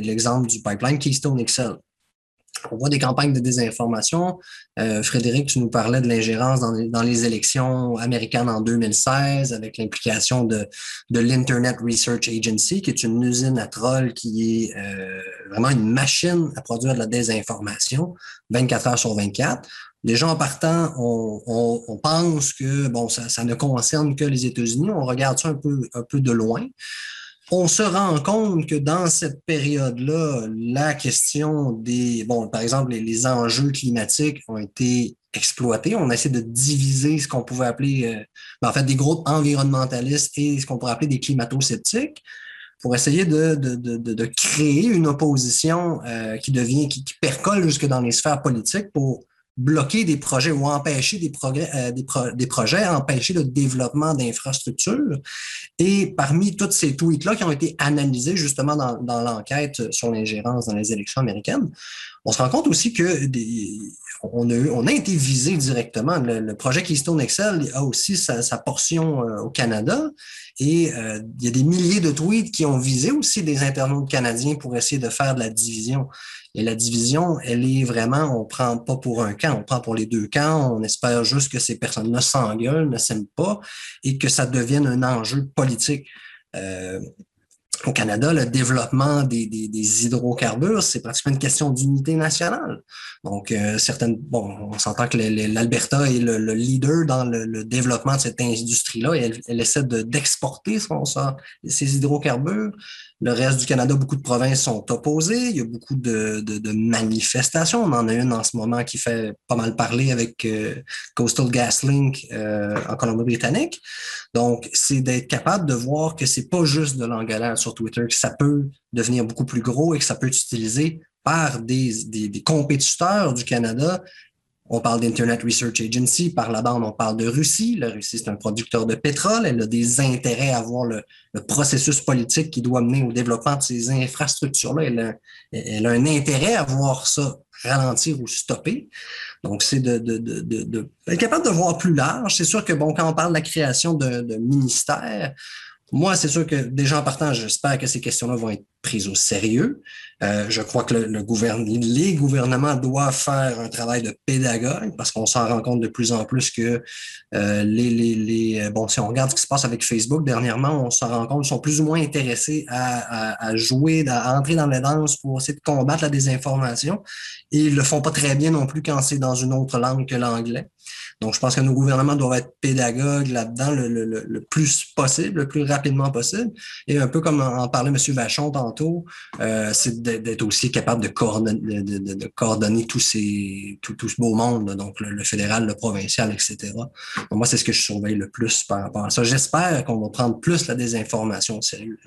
l'exemple du pipeline Keystone XL on voit des campagnes de désinformation. Euh, Frédéric, tu nous parlais de l'ingérence dans, les élections américaines en 2016 avec l'implication de, l'Internet Research Agency, qui est une usine à troll qui est euh, vraiment une machine à produire de la désinformation 24 heures sur 24. Déjà en partant, on, pense que bon, ça, ça, ne concerne que les États-Unis. On regarde ça un peu, un peu de loin on se rend compte que dans cette période-là, la question des, bon, par exemple, les, enjeux climatiques ont été exploités. On a essayé de diviser ce qu'on pouvait appeler, euh, ben, en fait, des groupes environnementalistes et ce qu'on pourrait appeler des climato-sceptiques pour essayer de, créer une opposition euh, qui devient, qui, percole jusque dans les sphères politiques pour bloquer des projets ou empêcher euh, des, projets, empêcher le développement d'infrastructures. Et parmi toutes ces tweets-là qui ont été analysés justement dans, l'enquête sur l'ingérence dans les élections américaines, on se rend compte aussi que on, a, été visé directement. Le, projet Keystone Excel a aussi sa, sa portion euh, au Canada et euh, il y a des milliers de tweets qui ont visé aussi des internautes canadiens pour essayer de faire de la division. Et la division, elle est vraiment, on prend pas pour un camp, on prend pour les deux camps. On espère juste que ces personnes-là s'engueulent, ne s'aiment pas et que ça devienne un enjeu politique. Euh, au Canada, le développement des, hydrocarbures, c'est pratiquement une question d'unité nationale. Donc, euh, certaines, bon, on s'entend que l'Alberta est le, leader dans le, développement de cette industrie-là et elle, essaie d'exporter de, ces hydrocarbures. Le reste du Canada, beaucoup de provinces sont opposées. Il y a beaucoup de, manifestations. On en a une en ce moment qui fait pas mal parler avec euh, Coastal GasLink euh, en Colombie-Britannique. Donc, c'est d'être capable de voir que c'est pas juste de l'engueulade sur Twitter, que ça peut devenir beaucoup plus gros et que ça peut être utilisé par des, des compétiteurs du Canada on parle d'Internet Research Agency. Par la bande, on parle de Russie. La Russie, c'est un producteur de pétrole. Elle a des intérêts à voir le, processus politique qui doit mener au développement de ces infrastructures-là. Elle, a un intérêt à voir ça ralentir ou stopper. Donc, c'est de, de, de, être capable de voir plus large. C'est sûr que, bon, quand on parle de la création de ministères, moi, c'est sûr que déjà en partant, j'espère que ces questions-là vont être prises au sérieux. Euh, je crois que le, le les gouvernements doivent faire un travail de pédagogue parce qu'on s'en rend compte de plus en plus que euh, les, les, les, euh, bon, si on regarde ce qui se passe avec Facebook dernièrement, on s'en rend compte qu'ils sont plus ou moins intéressés à, à, à, jouer, à entrer dans les danses pour essayer de combattre la désinformation. Et ils le font pas très bien non plus quand c'est dans une autre langue que l'anglais. Donc, je pense que nos gouvernements doivent être pédagogues là-dedans le, le, le, plus possible, le plus rapidement possible. Et un peu comme en, parlait M. Vachon tantôt, euh, c'est d'être aussi capable de coordonner, de, de, de coordonner tous ces, tout, tout, ce beau monde, donc le, fédéral, le provincial, etc. Donc, moi, c'est ce que je surveille le plus par rapport à ça. J'espère qu'on va prendre plus la désinformation au sérieux.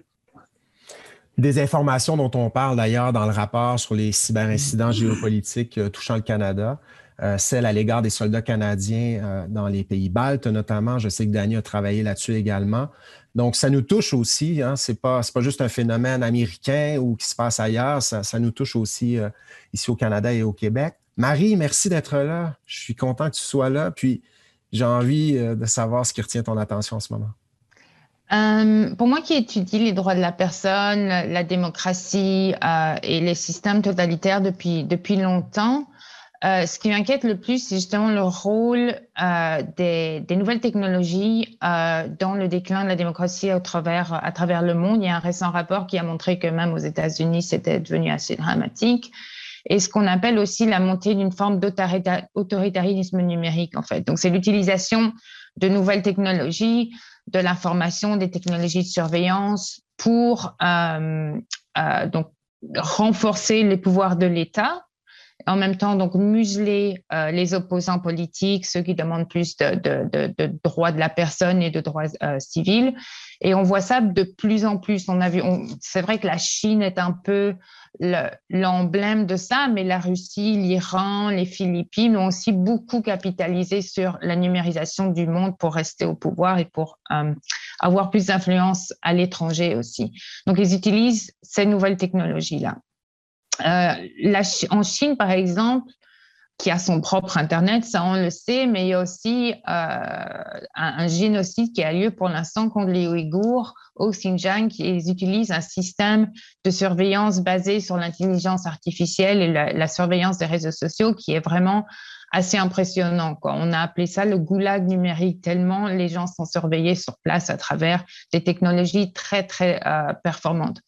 Des informations dont on parle d'ailleurs dans le rapport sur les cyberincidents géopolitiques euh, touchant le Canada. Euh, celle à l'égard des soldats canadiens euh, dans les pays baltes, notamment. Je sais que Danny a travaillé là-dessus également. Donc, ça nous touche aussi. Hein. Ce n'est pas, juste un phénomène américain ou qui se passe ailleurs. Ça, nous touche aussi euh, ici au Canada et au Québec. Marie, merci d'être là. Je suis content que tu sois là. Puis, j'ai envie de savoir ce qui retient ton attention en ce moment. Pour moi qui étudie les droits de la personne, la démocratie et les systèmes totalitaires depuis, depuis longtemps, euh, ce qui m'inquiète le plus, c'est justement le rôle euh, des, des, nouvelles technologies euh, dans le déclin de la démocratie à travers, à travers le monde. Il y a un récent rapport qui a montré que même aux États-Unis, c'était devenu assez dramatique. Et ce qu'on appelle aussi la montée d'une forme d'autoritarisme numérique, en fait. Donc, c'est l'utilisation de nouvelles technologies, de l'information, des technologies de surveillance pour euh, euh, donc renforcer les pouvoirs de l'État en même temps donc museler euh, les opposants politiques, ceux qui demandent plus de, de, de, de droits de la personne et de droits euh, civils. Et on voit ça de plus en plus. On a vu, c'est vrai que la Chine est un peu l'emblème de ça, mais la Russie, l'Iran, les Philippines ont aussi beaucoup capitalisé sur la numérisation du monde pour rester au pouvoir et pour euh, avoir plus d'influence à l'étranger aussi. Donc, ils utilisent ces nouvelles technologies-là. Euh, la, en Chine, par exemple, qui a son propre Internet, ça on le sait, mais il y a aussi euh, un, génocide qui a lieu pour l'instant contre les Ouïghours au Xinjiang, ils utilisent un système de surveillance basé sur l'intelligence artificielle et la, la, surveillance des réseaux sociaux qui est vraiment assez impressionnant. On a appelé ça le goulag numérique, tellement les gens sont surveillés sur place à travers des technologies très, très euh, performantes.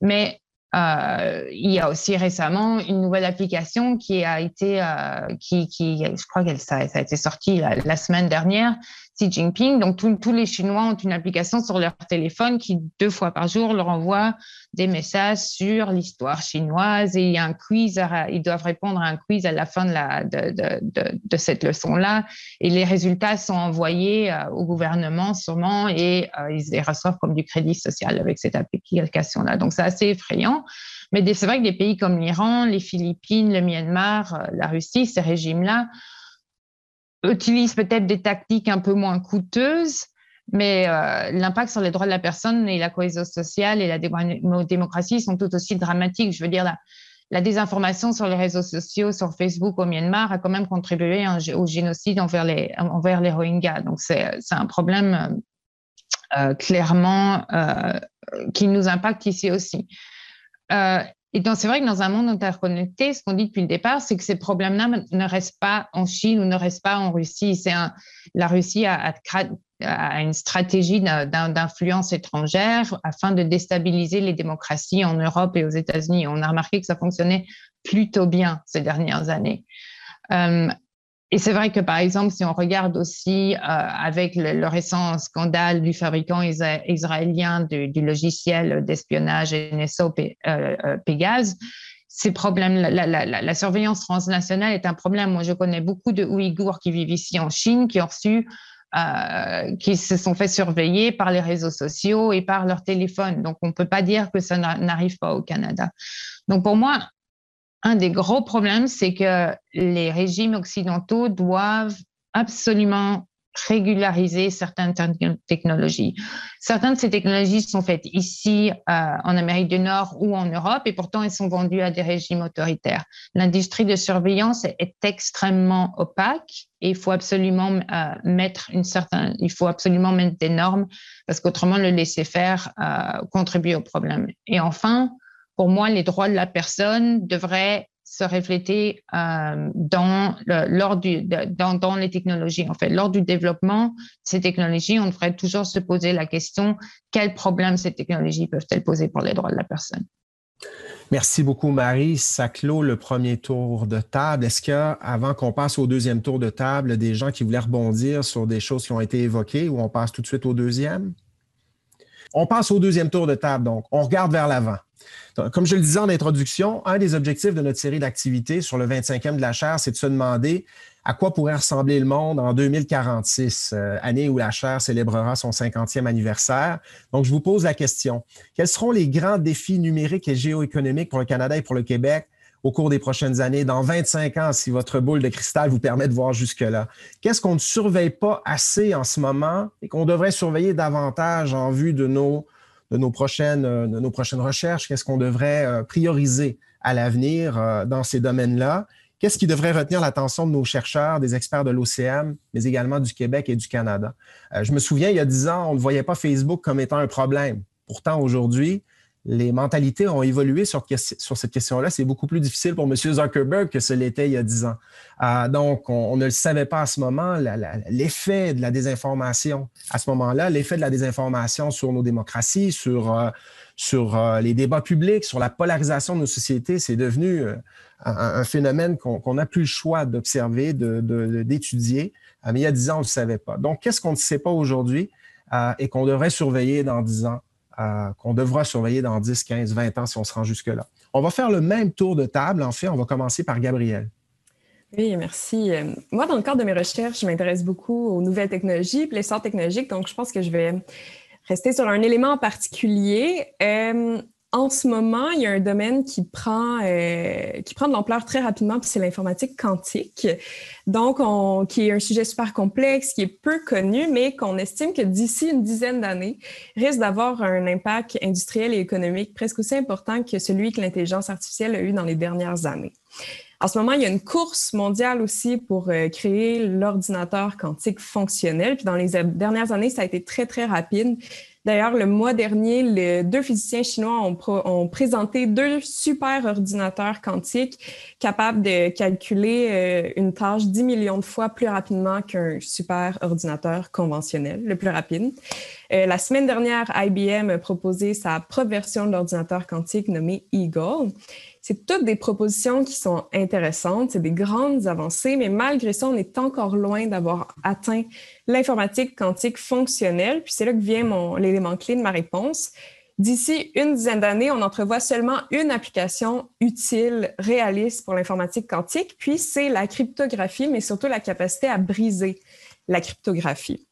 Mais euh, il y a aussi récemment une nouvelle application qui a été, euh, qui, je crois qu'elle ça, a été sorti la semaine dernière. Xi Jinping. Donc, tous les Chinois ont une application sur leur téléphone qui, deux fois par jour, leur envoie des messages sur l'histoire chinoise et il y a un quiz, ils doivent répondre à un quiz à la fin de, cette leçon-là et les résultats sont envoyés euh, au gouvernement sûrement et euh, ils les reçoivent comme du crédit social avec cette application-là. Donc, c'est assez effrayant. Mais c'est vrai que des pays comme l'Iran, les Philippines, le Myanmar, euh, la Russie, ces régimes-là, utilisent peut-être des tactiques un peu moins coûteuses, mais euh, l'impact sur les droits de la personne et la cohésion sociale et la démocratie sont tout aussi dramatiques. Je veux dire, la, désinformation sur les réseaux sociaux, sur Facebook au Myanmar, a quand même contribué au génocide envers les, Rohingyas. Donc, c'est un problème euh, clairement qui nous impacte ici aussi. Euh, et donc, c'est vrai que dans un monde interconnecté, ce qu'on dit depuis le départ, c'est que ces problèmes-là ne restent pas en Chine ou ne restent pas en Russie. C'est la Russie a, une stratégie d'influence étrangère afin de déstabiliser les démocraties en Europe et aux États-Unis. On a remarqué que ça fonctionnait plutôt bien ces dernières années. Euh, et c'est vrai que, par exemple, si on regarde aussi euh, avec le, récent scandale du fabricant israélien du, logiciel d'espionnage NSO euh, euh, Pégase, ces problèmes, la, la, la, surveillance transnationale est un problème. Moi, je connais beaucoup de Ouïghours qui vivent ici en Chine, qui ont reçu, euh, qui se sont fait surveiller par les réseaux sociaux et par leur téléphone. Donc, on ne peut pas dire que ça n'arrive pas au Canada. Donc, pour moi, un des gros problèmes, c'est que les régimes occidentaux doivent absolument régulariser certaines technologies. Certaines de ces technologies sont faites ici euh, en Amérique du Nord ou en Europe et pourtant elles sont vendues à des régimes autoritaires. L'industrie de surveillance est, extrêmement opaque et il faut absolument euh, mettre une certaine, il faut absolument mettre des normes parce qu'autrement le laisser faire euh, contribue au problème. Et enfin, pour moi, les droits de la personne devraient se refléter euh, dans, lors du, dans, les technologies. En fait, lors du développement de ces technologies, on devrait toujours se poser la question quels problèmes ces technologies peuvent-elles poser pour les droits de la personne? Merci beaucoup, Marie. Ça clôt le premier tour de table. Est-ce a, avant qu'on passe au deuxième tour de table, des gens qui voulaient rebondir sur des choses qui ont été évoquées ou on passe tout de suite au deuxième? On passe au deuxième tour de table, donc on regarde vers l'avant. Comme je le disais en introduction, un des objectifs de notre série d'activités sur le 25e de la chaire, c'est de se demander à quoi pourrait ressembler le monde en 2046, euh, année où la chaire célébrera son 50e anniversaire. Donc, je vous pose la question, quels seront les grands défis numériques et géoéconomiques pour le Canada et pour le Québec au cours des prochaines années, dans 25 ans, si votre boule de cristal vous permet de voir jusque-là? Qu'est-ce qu'on ne surveille pas assez en ce moment et qu'on devrait surveiller davantage en vue de nos de nos prochaines, euh, de nos prochaines recherches, qu'est-ce qu'on devrait euh, prioriser à l'avenir euh, dans ces domaines-là? Qu'est-ce qui devrait retenir l'attention de nos chercheurs, des experts de l'OCM, mais également du Québec et du Canada? je me souviens, il y a dix ans, on ne voyait pas Facebook comme étant un problème. Pourtant, aujourd'hui, les mentalités ont évolué sur, cette question-là. C'est beaucoup plus difficile pour M. Zuckerberg que ce l'était il y a dix ans. Euh, donc, on, ne le savait pas à ce moment, l'effet de la désinformation à ce moment-là, l'effet de la désinformation sur nos démocraties, sur, euh, euh, les débats publics, sur la polarisation de nos sociétés, c'est devenu un, phénomène qu'on n'a plus le choix d'observer, d'étudier. Mais il y a dix ans, on ne le savait pas. Donc, qu'est-ce qu'on ne sait pas aujourd'hui et qu'on devrait surveiller dans dix ans? Qu'on devra surveiller dans 10, 15, 20 ans si on se rend jusque-là. On va faire le même tour de table. En fait, on va commencer par Gabriel. Oui, merci. Euh, moi, dans le cadre de mes recherches, je m'intéresse beaucoup aux nouvelles technologies et l'essor technologique. Donc, je pense que je vais rester sur un élément en particulier. Euh, en ce moment, il y a un domaine qui prend, euh, qui prend de l'ampleur très rapidement, puis c'est l'informatique quantique. Donc, on, qui est un sujet super complexe, qui est peu connu, mais qu'on estime que d'ici une dizaine d'années, risque d'avoir un impact industriel et économique presque aussi important que celui que l'intelligence artificielle a eu dans les dernières années. En ce moment, il y a une course mondiale aussi pour euh, créer l'ordinateur quantique fonctionnel. Puis dans les dernières années, ça a été très, très rapide. D'ailleurs, le mois dernier, les deux physiciens chinois ont, présenté deux super ordinateurs quantiques capables de calculer euh, une tâche 10 millions de fois plus rapidement qu'un super ordinateur conventionnel, le plus rapide. Euh, la semaine dernière, IBM a proposé sa propre version de l'ordinateur quantique nommé Eagle. C'est toutes des propositions qui sont intéressantes, c'est des grandes avancées, mais malgré ça, on est encore loin d'avoir atteint l'informatique quantique fonctionnelle. Puis c'est là que vient l'élément clé de ma réponse. D'ici une dizaine d'années, on entrevoit seulement une application utile, réaliste pour l'informatique quantique, puis c'est la cryptographie, mais surtout la capacité à briser la cryptographie.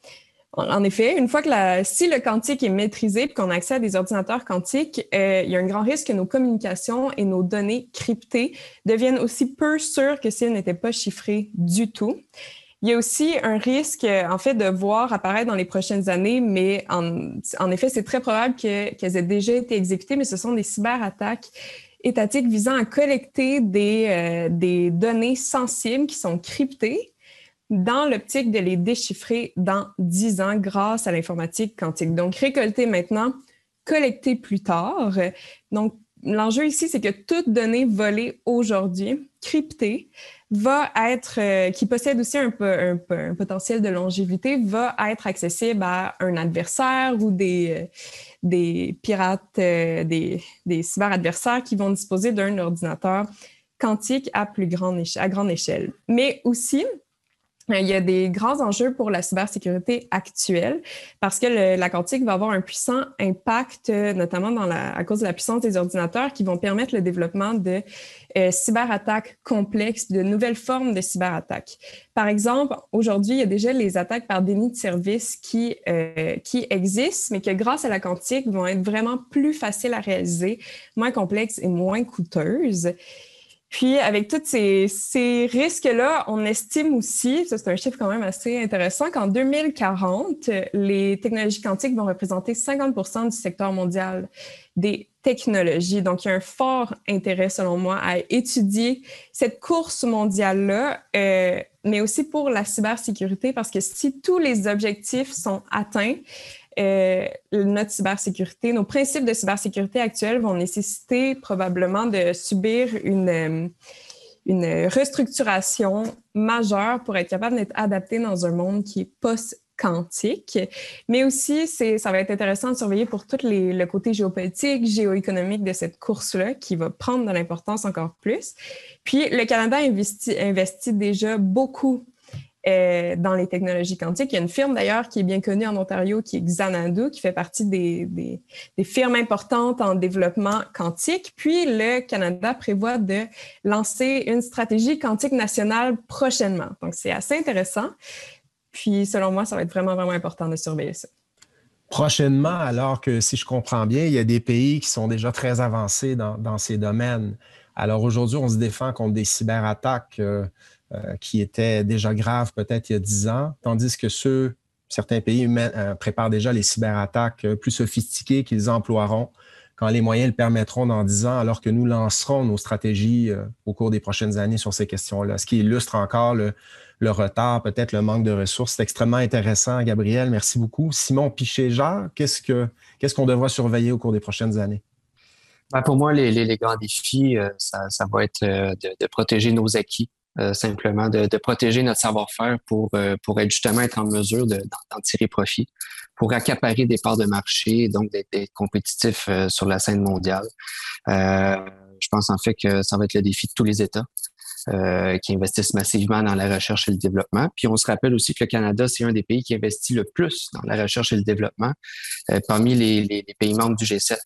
En effet, une fois que la, si le quantique est maîtrisé et qu'on a accès à des ordinateurs quantiques, euh, il y a un grand risque que nos communications et nos données cryptées deviennent aussi peu sûres que si elles n'étaient pas chiffrées du tout. Il y a aussi un risque, en fait, de voir apparaître dans les prochaines années, mais en, effet, c'est très probable qu'elles aient déjà été exécutées, mais ce sont des cyberattaques étatiques visant à collecter des, euh, des données sensibles qui sont cryptées dans l'optique de les déchiffrer dans 10 ans grâce à l'informatique quantique. Donc, récolter maintenant, collecter plus tard. Donc, l'enjeu ici, c'est que toute donnée volée aujourd'hui, cryptée, va être, euh, qui possède aussi un, un, un, potentiel de longévité, va être accessible à un adversaire ou des, euh, pirates, euh, des, des cyberadversaires qui vont disposer d'un ordinateur quantique à plus grande, à grande échelle. Mais aussi, il y a des grands enjeux pour la cybersécurité actuelle parce que la quantique va avoir un puissant impact, euh, notamment à cause de la puissance des ordinateurs qui vont permettre le développement de euh, cyberattaques complexes, de nouvelles formes de cyberattaques. Par exemple, aujourd'hui, il y a déjà les attaques par déni de service euh, qui existent, mais que grâce à la quantique vont être vraiment plus faciles à réaliser, moins complexes et moins coûteuses. Puis, avec tous ces, risques-là, on estime aussi, ça c'est un chiffre quand même assez intéressant, qu'en 2040, les technologies quantiques vont représenter 50% du secteur mondial des technologies. Donc, il y a un fort intérêt, selon moi, à étudier cette course mondiale-là, euh, mais aussi pour la cybersécurité, parce que si tous les objectifs sont atteints, euh, notre cybersécurité, nos principes de cybersécurité actuels vont nécessiter probablement de subir une, euh, restructuration majeure pour être capable d'être adapté dans un monde qui est post-quantique. Mais aussi, ça va être intéressant de surveiller pour tout les, le côté géopolitique, géoéconomique de cette course-là qui va prendre de l'importance encore plus. Puis, le Canada investit déjà beaucoup dans les technologies quantiques. Il y a une firme d'ailleurs qui est bien connue en Ontario, qui est Xanadu, qui fait partie des, firmes importantes en développement quantique. Puis le Canada prévoit de lancer une stratégie quantique nationale prochainement. Donc c'est assez intéressant. Puis selon moi, ça va être vraiment, vraiment important de surveiller ça. Prochainement, alors que si je comprends bien, il y a des pays qui sont déjà très avancés dans, dans ces domaines. Alors aujourd'hui, on se défend contre des cyberattaques. Euh, euh, qui étaient déjà graves peut-être il y a dix ans, tandis que ceux, certains pays euh, préparent déjà les cyberattaques euh, plus sophistiquées qu'ils emploieront quand les moyens le permettront dans dix ans, alors que nous lancerons nos stratégies au cours des prochaines années sur ces questions-là, ce qui illustre encore le, retard, peut-être le manque de ressources. C'est extrêmement intéressant, Gabriel. Merci beaucoup. Simon Piché-Jacques, qu'est-ce qu'on devra surveiller au cours des prochaines années? Ben, pour moi, les, les, grands défis, ça, ça, va être de, de, protéger nos acquis, euh, simplement de, de, protéger notre savoir-faire pour, euh, pour être justement être en mesure d'en tirer profit, pour accaparer des parts de marché et donc d'être compétitif euh, sur la scène mondiale. je pense en fait que ça va être le défi de tous les États. qui investissent massivement dans la recherche et le développement. Puis on se rappelle aussi que le Canada, c'est un des pays qui investit le plus dans la recherche et le développement parmi les, les, les, pays membres du G7.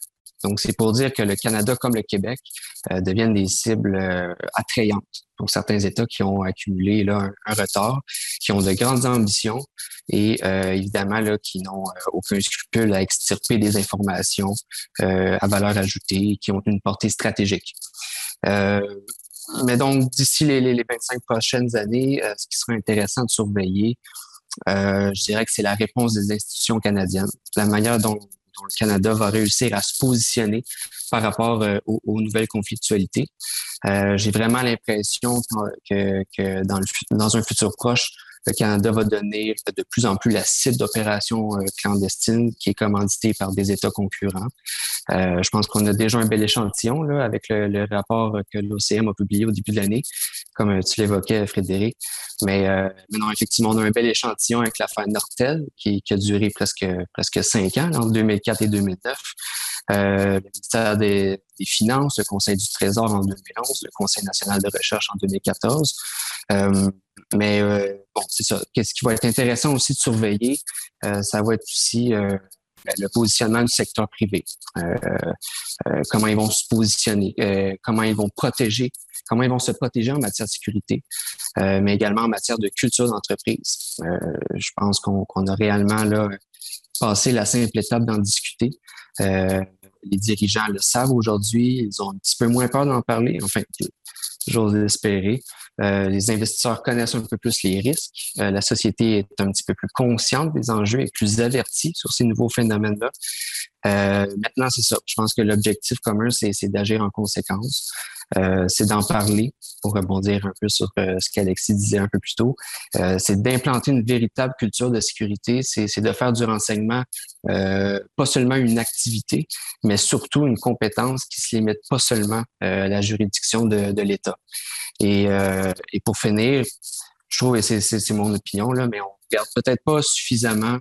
Donc, c'est pour dire que le Canada comme le Québec euh, deviennent des cibles euh, attrayantes pour certains États qui ont accumulé là, un, retard, qui ont de grandes ambitions et euh, évidemment là, qui n'ont aucun scrupule à extirper des informations à valeur ajoutée, qui ont une portée stratégique. mais donc, d'ici les, les, 25 prochaines années, ce qui sera intéressant de surveiller, je dirais que c'est la réponse des institutions canadiennes, la manière dont le Canada va réussir à se positionner par rapport euh, aux, nouvelles conflictualités. Euh, j'ai vraiment l'impression que, dans, un futur proche, le Canada va donner de plus en plus la cible d'opérations euh, clandestines qui est commanditée par des États concurrents. Je pense qu'on a déjà un bel échantillon avec le, rapport que l'OCM a publié au début de l'année, comme euh, tu l'évoquais, Frédéric. Mais, euh, effectivement, on a un bel échantillon avec l'affaire Nortel qui, qui, a duré presque, presque cinq ans, entre 2004 et 2009. Euh, le ministère des, des, Finances, le Conseil du Trésor en 2011, le Conseil national de recherche en 2014. Euh, Mais bon, c'est ça. Qu'est-ce qui va être intéressant aussi de surveiller, ça va être aussi le positionnement du secteur privé. comment ils vont se positionner, comment ils vont protéger, comment ils vont se protéger en matière de sécurité, mais également en matière de culture d'entreprise. je pense qu'on a réellement passé la simple étape d'en discuter. Euh, les dirigeants le savent aujourd'hui, ils ont un petit peu moins peur d'en parler, enfin, j'ose espérer. Euh, les investisseurs connaissent un peu plus les risques. Euh, la société est un petit peu plus consciente des enjeux et plus avertie sur ces nouveaux phénomènes-là. Euh, maintenant, c'est ça. Je pense que l'objectif commun, c'est d'agir en conséquence. C'est d'en parler, pour rebondir un peu sur ce qu'Alexis disait un peu plus tôt. C'est d'implanter une véritable culture de sécurité. C'est de faire du renseignement pas seulement une activité, mais surtout une compétence qui se limite pas seulement à la juridiction de, de l'État. Et, et pour finir, je trouve, et c'est mon opinion, là, mais on regarde peut-être pas suffisamment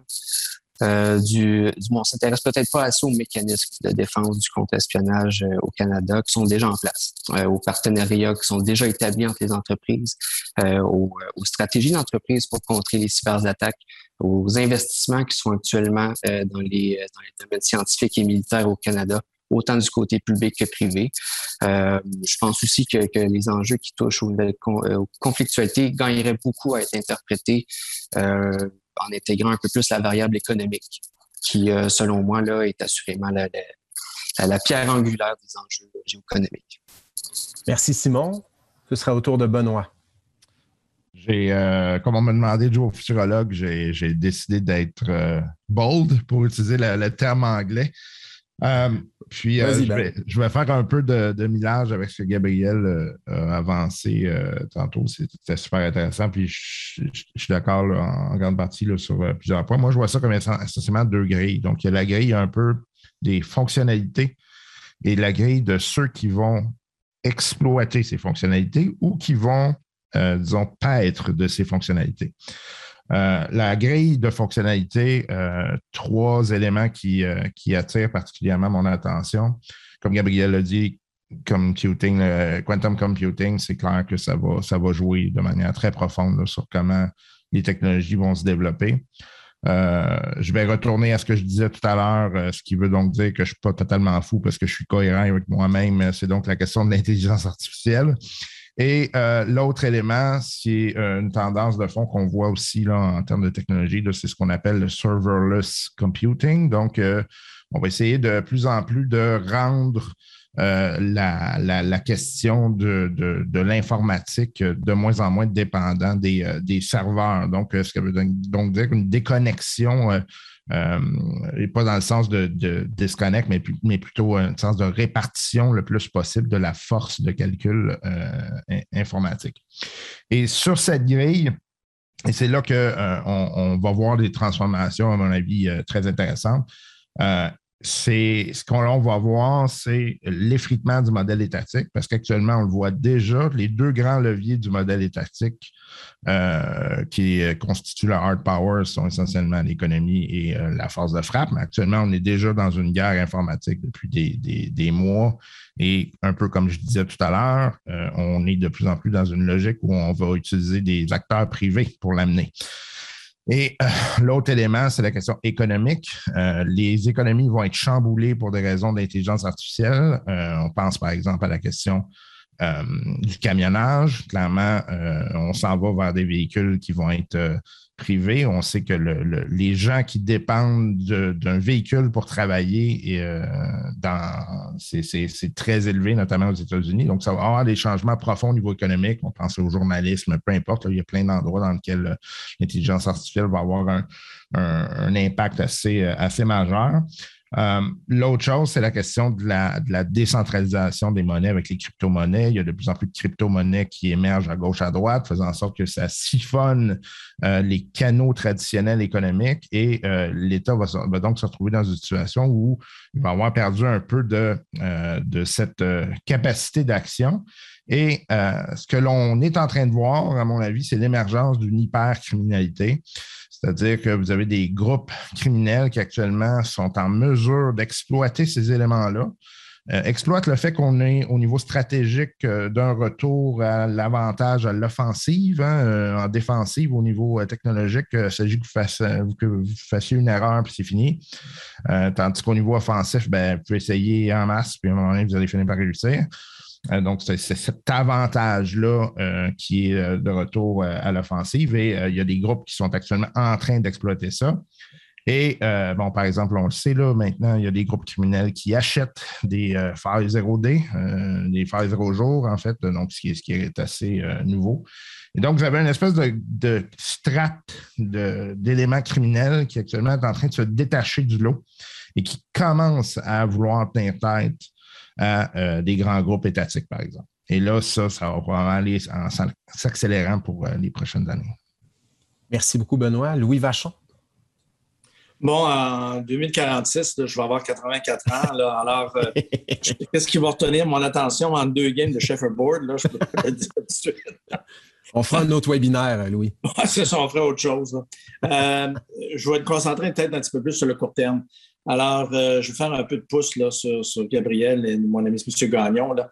euh, du, on s'intéresse peut-être pas assez aux mécanismes de défense du contre-espionnage euh, au Canada qui sont déjà en place, euh, aux partenariats qui sont déjà établis entre les entreprises, aux, stratégies d'entreprise pour contrer les cyberattaques, aux investissements qui sont actuellement dans les domaines scientifiques et militaires au Canada autant du côté public que privé. Euh, je pense aussi que, que, les enjeux qui touchent aux, aux conflictualités gagneraient beaucoup à être interprétés euh, en intégrant un peu plus la variable économique, qui, euh, selon moi, là, est assurément la, la, pierre angulaire des enjeux géoéconomiques. Merci, Simon. Ce sera au tour de Benoît. J'ai, euh, comme on m'a demandé de jouer au futurologue, j'ai, décidé d'être euh, bold pour utiliser le terme anglais. Euh, puis, euh, ben. je, vais, faire un peu de, de millage avec ce que Gabriel euh, a avancé tantôt. C'était super intéressant. Puis, je, suis d'accord en, grande partie sur plusieurs points. Moi, je vois ça comme essentiellement deux grilles. Donc, il y a la grille un peu des fonctionnalités et la grille de ceux qui vont exploiter ces fonctionnalités ou qui vont, disons, paître de ces fonctionnalités. Euh, la grille de fonctionnalité, euh, trois éléments qui, euh, qui, attirent particulièrement mon attention. Comme Gabriel l'a dit, computing, quantum computing, c'est clair que ça va jouer de manière très profonde sur comment les technologies vont se développer. je vais retourner à ce que je disais tout à l'heure, ce qui veut donc dire que je ne suis pas totalement fou parce que je suis cohérent avec moi-même. C'est donc la question de l'intelligence artificielle. Et euh, l'autre élément, c'est euh, une tendance de fond qu'on voit aussi là, en termes de technologie, c'est ce qu'on appelle le serverless computing. Donc, euh, on va essayer de plus en plus de rendre la, question de, l'informatique de moins en moins dépendant des, des serveurs. Donc, ce qui veut donc dire une déconnexion euh, et pas dans le sens de, disconnect, mais, mais, plutôt le sens de répartition le plus possible de la force de calcul euh, informatique. Et sur cette grille, et c'est là qu'on euh, on va voir des transformations, à mon avis, très intéressantes c'est ce qu'on va voir, c'est l'effritement du modèle étatique, parce qu'actuellement, on le voit déjà, les deux grands leviers du modèle étatique euh, qui constituent la hard power sont essentiellement l'économie et euh, la force de frappe. Mais actuellement, on est déjà dans une guerre informatique depuis des, mois. Et un peu comme je disais tout à l'heure, euh, on est de plus en plus dans une logique où on va utiliser des acteurs privés pour l'amener. Et l'autre élément, c'est la question économique. Les économies vont être chamboulées pour des raisons d'intelligence artificielle. On pense par exemple à la question du camionnage. Clairement, on s'en va vers des véhicules qui vont être privé, on sait que les gens qui dépendent d'un véhicule pour travailler, euh, c'est très élevé, notamment aux États-Unis. Donc, ça va avoir des changements profonds au niveau économique. On pense au journalisme, peu importe. il y a plein d'endroits dans lesquels euh, l'intelligence artificielle va avoir un, impact euh, assez majeur. Euh, l'autre chose, c'est la question de la, décentralisation des monnaies avec les crypto-monnaies. Il y a de plus en plus de crypto-monnaies qui émergent à gauche, à droite, faisant en sorte que ça siphonne euh, les canaux traditionnels économiques et euh, l'État va, donc se retrouver dans une situation où il va avoir perdu un peu de, de cette capacité d'action. Et ce que l'on est en train de voir, à mon avis, c'est l'émergence d'une hypercriminalité. C'est-à-dire que vous avez des groupes criminels qui actuellement sont en mesure d'exploiter ces éléments-là. euh, exploite le fait qu'on est au niveau stratégique euh, d'un retour à l'avantage à l'offensive, hein, euh, en défensive au niveau technologique. Il s'agit que vous, fassiez une erreur puis c'est fini. tandis qu'au niveau offensif, ben, vous pouvez essayer en masse, puis à un moment donné, vous allez finir par réussir. Donc, c'est cet avantage-là qui est de retour à l'offensive et il y a des groupes qui sont actuellement en train d'exploiter ça. Et euh, bon, par exemple, on le sait là, maintenant, il y a des groupes criminels qui achètent des euh, failles 0D, euh, des failles 0 jour, en fait, donc ce qui est, ce qui est assez nouveau. Et donc, vous avez une espèce de, de strate d'éléments criminels qui actuellement est en train de se détacher du lot et qui commence à vouloir tenir tête à des grands groupes étatiques, par exemple. Et là, ça, ça va probablement aller en s'accélérant pour les prochaines années. Merci beaucoup, Benoît. Louis Vachon. Bon, en 2046, je vais avoir 84 ans. alors, euh, qu'est-ce qui va retenir mon attention en deux games de Chefferboard? Là, je peux pas le dire tout de suite. On fera un autre webinaire, Louis. c'est ça, on fera autre chose. Euh, je vais être concentré peut-être un petit peu plus sur le court terme. Alors, euh, je vais faire un peu de pouce là, sur, Gabriel et mon ami M. Gagnon. Là.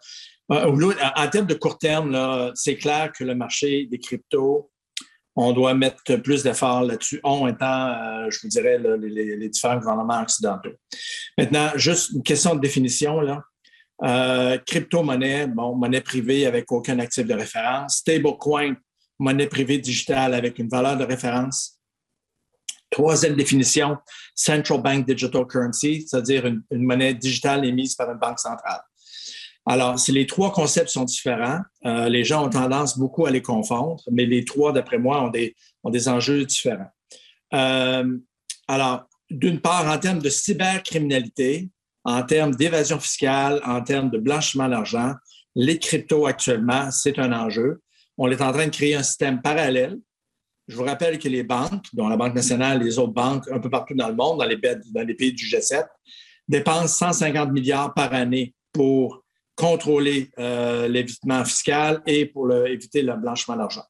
en termes de court terme, c'est clair que le marché des cryptos on doit mettre plus d'efforts là-dessus, on étant, euh, je vous dirais, les, différents gouvernements occidentaux. Maintenant, juste une question de définition. Là. Euh, crypto-monnaie, bon, monnaie privée avec aucun actif de référence. Stablecoin, monnaie privée digitale avec une valeur de référence. Troisième définition, Central Bank Digital Currency, c'est-à-dire une, monnaie digitale émise par une banque centrale. Alors, si les trois concepts sont différents, euh, les gens ont tendance beaucoup à les confondre, mais les trois, d'après moi, ont des, ont des enjeux différents. Euh, alors, d'une part, en termes de cybercriminalité, en termes d'évasion fiscale, en termes de blanchiment d'argent, les cryptos actuellement, c'est un enjeu. On est en train de créer un système parallèle. Je vous rappelle que les banques, dont la Banque nationale les autres banques un peu partout dans le monde, dans les, dans les pays du G7, dépensent 150 milliards par année pour contrôler euh, l'évitement fiscal et pour éviter le blanchiment d'argent.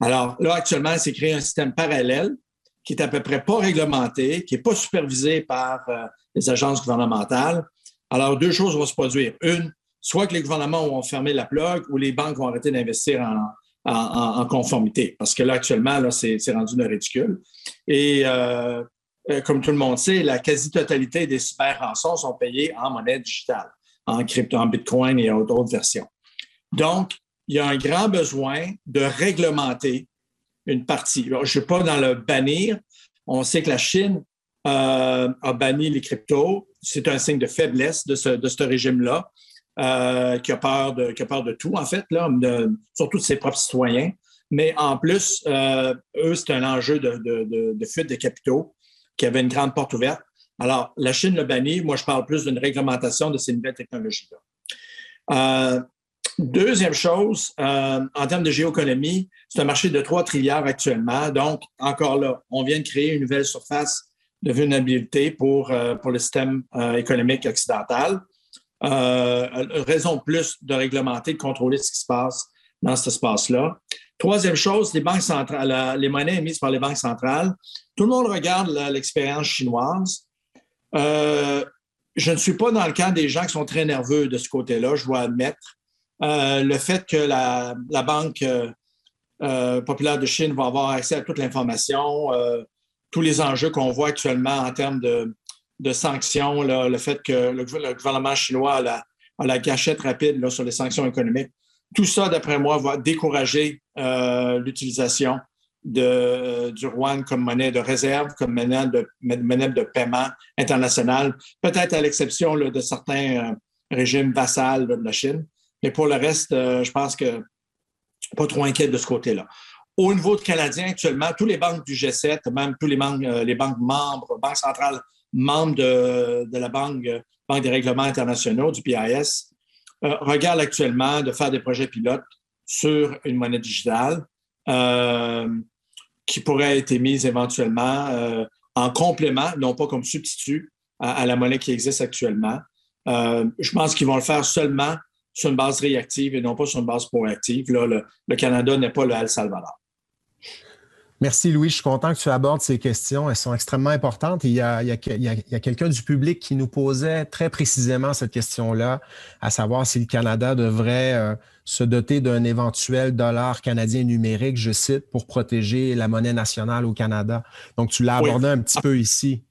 Alors là, actuellement, c'est créé un système parallèle qui est à peu près pas réglementé, qui n'est pas supervisé par euh, les agences gouvernementales. Alors, deux choses vont se produire. Une, soit que les gouvernements vont fermer la plug ou les banques vont arrêter d'investir en, conformité. Parce que là, actuellement, là, c'est, rendu une ridicule. Et euh, comme tout le monde sait, la quasi-totalité des cyber-rançons sont payés en monnaie digitale en crypto, en Bitcoin et d'autres versions. Donc, il y a un grand besoin de réglementer une partie. je ne suis pas dans le bannir. On sait que la Chine euh, a banni les cryptos. C'est un signe de faiblesse de ce, régime-là, euh, qui, a peur de, qui a peur de tout, en fait, là, surtout de ses propres citoyens. Mais en plus, euh, eux, c'est un enjeu de, de, fuite de capitaux qui avait une grande porte ouverte. Alors, la Chine le bannit. Moi, je parle plus d'une réglementation de ces nouvelles technologies-là. Euh, deuxième chose, euh, en termes de géoéconomie, c'est un marché de 3 trilliards actuellement. Donc, encore là, on vient de créer une nouvelle surface de vulnérabilité pour, euh, pour le système économique occidental. Raison plus de réglementer, de contrôler ce qui se passe dans cet espace-là. Troisième chose, les banques centrales, les monnaies émises par les banques centrales. Tout le monde regarde l'expérience chinoise. Euh, je ne suis pas dans le camp des gens qui sont très nerveux de ce côté-là, je dois admettre. Euh, le fait que la, Banque euh, populaire de Chine va avoir accès à toute l'information, tous les enjeux qu'on voit actuellement en termes de, sanctions, le fait que le, gouvernement chinois a la, gâchette rapide sur les sanctions économiques, tout ça, d'après moi, va décourager l'utilisation de, euh, du Rwanda comme monnaie de réserve, comme monnaie de, monnaie de paiement international, peut-être à l'exception de certains euh, régimes vassals de la Chine. Mais pour le reste, euh, je pense que pas trop inquiète de ce côté-là. Au niveau de Canadien, actuellement, tous les banques du G7, même tous les banques, les banques membres, banques centrales membres de, la Banque, des règlements internationaux, du PIS, regardent actuellement de faire des projets pilotes sur une monnaie digitale. Euh, qui pourrait être émise éventuellement euh, en complément, non pas comme substitut à, la monnaie qui existe actuellement. Euh, je pense qu'ils vont le faire seulement sur une base réactive et non pas sur une base proactive. Là, le, Canada n'est pas le El Salvador. Merci Louis, je suis content que tu abordes ces questions. Elles sont extrêmement importantes. il y a, quelqu'un du public qui nous posait très précisément cette question-là, à savoir si le Canada devrait euh, se doter d'un éventuel dollar canadien numérique, je cite, pour protéger la monnaie nationale au Canada. Donc, tu l'as abordé un petit peu ici.